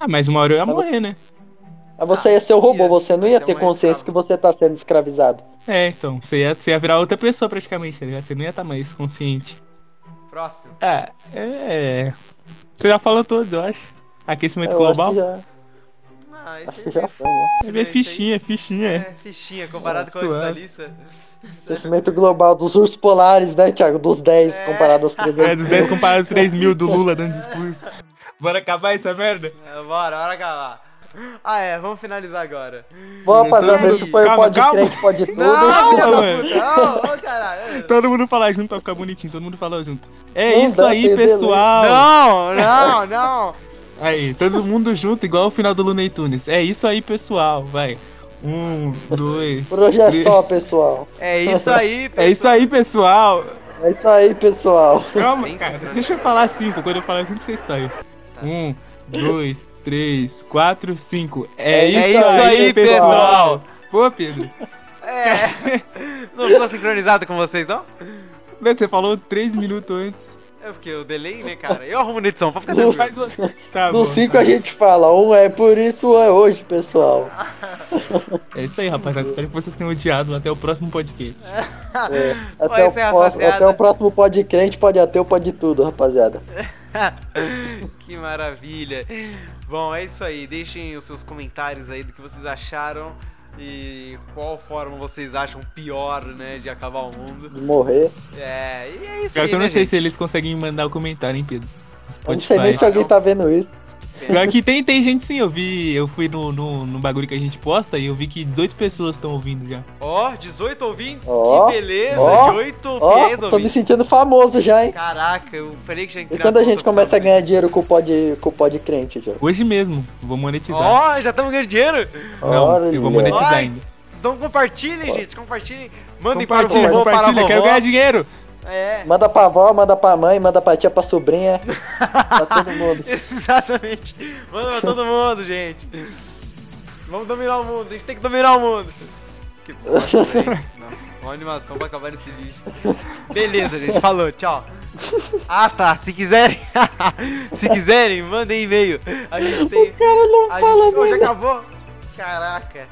A: Ah, mas uma hora eu ia
C: Mas
A: morrer, né?
C: Mas você ia ser o robô,
B: Ia-
C: você não
B: ia
C: ter consciência que você tá sendo escravizado.
A: É, então. Você ia, você ia virar outra pessoa praticamente, tá ligado? Você não ia estar mais consciente.
B: Próximo.
A: Ah, é. Você já falou todos, eu acho. Aquecimento
C: Eu
A: global.
C: acho que já,
B: Ah, esse
C: já
B: veio-
C: foi, né?
A: Você vê fichinha, fichinha.
B: É, fichinha, comparado com
A: Suave.
B: esse da lista. *laughs*
C: Aquecimento global dos ursos polares, né, Thiago? Dos 10
B: É.
C: comparado aos 3
A: É, dos 10 comparado aos 3 *laughs* mil do Lula dando discurso. Bora acabar essa merda?
B: É, bora, bora acabar. Ah, é, vamos finalizar agora.
C: Bom, rapaziada, esse foi o
A: calma,
C: Pode
A: calma.
C: Crente, Pode *laughs* Tudo.
B: Não, não, ô, caralho.
A: Todo mundo falar junto pra ficar bonitinho, todo mundo falou junto. É
C: Não
A: isso
C: dá,
A: aí,
C: tem
A: pessoal.
B: Não, não, não.
A: Aí, todo mundo junto, igual o final do Looney Tunes. É isso aí, pessoal. Vai. Um, dois.
C: Por hoje é
A: três.
C: só, pessoal.
B: É isso aí, *laughs*
A: É isso aí, pessoal.
C: É isso aí, pessoal.
A: Calma, cara. Deixa eu falar cinco. Quando eu falar cinco, vocês saem.
B: Tá.
A: Um, dois, três, quatro, cinco. É,
C: É
A: isso,
B: isso aí, pessoal.
A: Pô, Pedro.
B: É. Não ficou sincronizado com vocês, não?
A: Você falou três minutos antes.
B: É porque eu delay, né, cara? Eu arrumo na edição, pode ficar tranquilo.
A: Faz. Tá
C: No
A: bom.
C: 5 a gente fala, um é por isso, um é hoje, pessoal. *laughs*
A: É isso aí, rapaziada. Espero que vocês tenham odiado. Até o próximo podcast.
C: É, *laughs*
B: Pô,
C: até, o próximo,
B: rapaziada.
C: até o próximo Pode Crente, Pode Ateu, Pode Tudo, rapaziada. *laughs*
B: que maravilha. Bom, é isso aí. Deixem os seus comentários aí do que vocês acharam e qual forma vocês acham pior, né, de acabar o mundo.
C: De morrer.
B: É, e é isso
A: Pior
B: aí,
A: que eu não
B: né,
A: sei
B: gente?
A: se eles conseguem mandar o comentário, hein, Pedro?
C: Eu não sei nem se alguém tá vendo isso.
A: Pior que tem, tem gente sim, eu vi, eu fui no, no, no bagulho que a gente posta e eu vi que 18 pessoas estão ouvindo já.
B: Ó, 18 ouvintes,
C: Ó,
B: que beleza,
C: ó,
B: de 8
C: Ó,
B: fiéis
C: tô me sentindo famoso já, hein?
B: Caraca, eu falei que já
C: E quando a gente começa a ganhar dinheiro com o Pode, com o pode Crente, já?
A: Hoje mesmo, vou monetizar.
B: Ó, já estamos ganhando dinheiro?
A: não, eu vou
C: Olha.
A: monetizar
B: Ai,
A: ainda.
B: Então compartilhem, gente, compartilhem. Mandem para o
A: Compartilha,
B: vovô, para a
A: compartilha, quero
B: vovó.
A: ganhar dinheiro.
B: É,
C: Manda pra avó, manda pra mãe, manda pra tia, pra sobrinha, *laughs* pra todo mundo.
B: exatamente. Manda pra todo mundo, gente. Vamos dominar o mundo, a gente tem que dominar o mundo. Que bosta, velho. *laughs* Nossa, uma animação pra acabar nesse lixo. Beleza, gente, falou, tchau. Ah tá, se quiserem, *laughs* se quiserem, mandem e-mail. A gente tem.
C: O cara não
B: A
C: fala
B: gente...
C: Nada.
B: acabou? Caraca.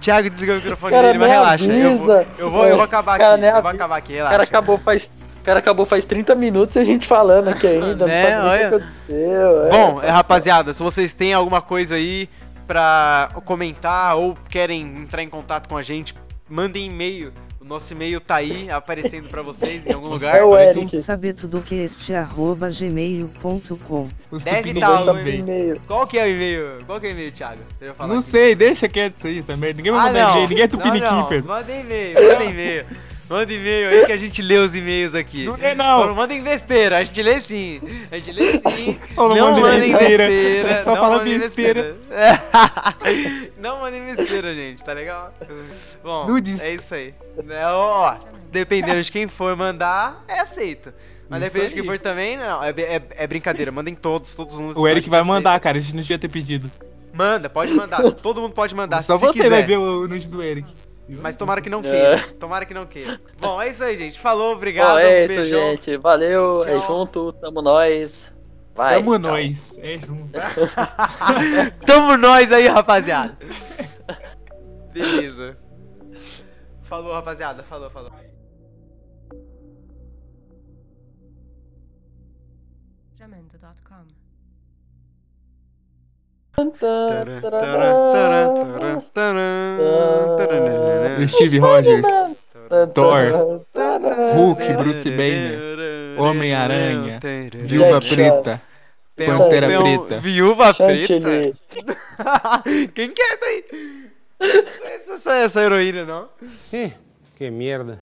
B: Thiago desligou o microfone
C: Cara,
B: dele, mas relaxa. Eu vou, eu vou, eu vou acabar
C: Cara,
B: aqui. Eu vou acabar aqui,
C: O
B: relaxa.
C: cara acabou faz. O cara acabou faz 30 minutos e a gente falando aqui ainda.
B: Né,
C: não o
B: olha.
C: aconteceu. é.
B: Bom, é, rapaziada, se vocês têm alguma coisa aí pra comentar ou querem entrar em contato com a gente, mandem e-mail. Nosso e-mail tá aí aparecendo pra vocês em algum lugar.
C: É o
A: um
C: Eric.
F: Saber tudo que este arroba gmail.com.
A: Os
B: Deve
A: tupidos
B: tá, o
C: e-mail.
B: Qual que é o e-mail? Qual que é o e-mail, Thiago?
A: Não
B: aqui.
A: sei, deixa quieto isso aí, essa merda. Ninguém vai
B: Ah,
A: mandar
B: não.
A: e-mail, ninguém é
B: não,
A: tupiniquim,
B: não.
A: Pedro.
B: Manda e-mail, manda e-mail. Manda e-mail aí que a gente lê os e-mails aqui.
A: Não é
B: Só não
A: não.
B: mandem besteira, a gente lê sim. A gente lê sim.
A: Só não mandem
B: mandem
A: besteira.
B: besteira.
A: Só
B: não
A: fala besteira.
B: besteira. *laughs* não mandem besteira, gente, tá legal? Bom,
A: Nudes.
B: é isso aí. É, ó, dependendo de quem for mandar, é aceito. Mas
A: Isso
B: dependendo de quem for também, não. É, é, é brincadeira, mandem todos, todos os
A: O Eric vai mandar, cara, a gente não devia ter pedido.
B: Manda, pode mandar. Todo mundo pode mandar.
A: Só
B: se
A: você
B: quiser.
A: vai ver o nude do Eric.
B: Mas tomara que não
C: É.
B: queira. Tomara que não queira. Bom, é isso aí, gente. Falou, obrigado.
C: Bom, é
B: um
C: isso,
B: beijão.
C: gente. Valeu, é
B: Tchau.
C: junto, tamo nós. Vai.
A: Tamo
C: calma.
A: nós. É junto. *laughs*
B: Tamo nós aí, rapaziada. *laughs* Beleza. Falou, rapaziada. Falou, falou.
A: Steve Rogers. Thor, Hulk, Bruce Banner, Homem-Aranha, Viúva. Preta,
B: um-
A: Pantera
B: um-
A: Preta.
B: Viúva. Preta? Quem que é essa aí? Não conheço essa, essa heroína, não.
E: Eh, qué mierda.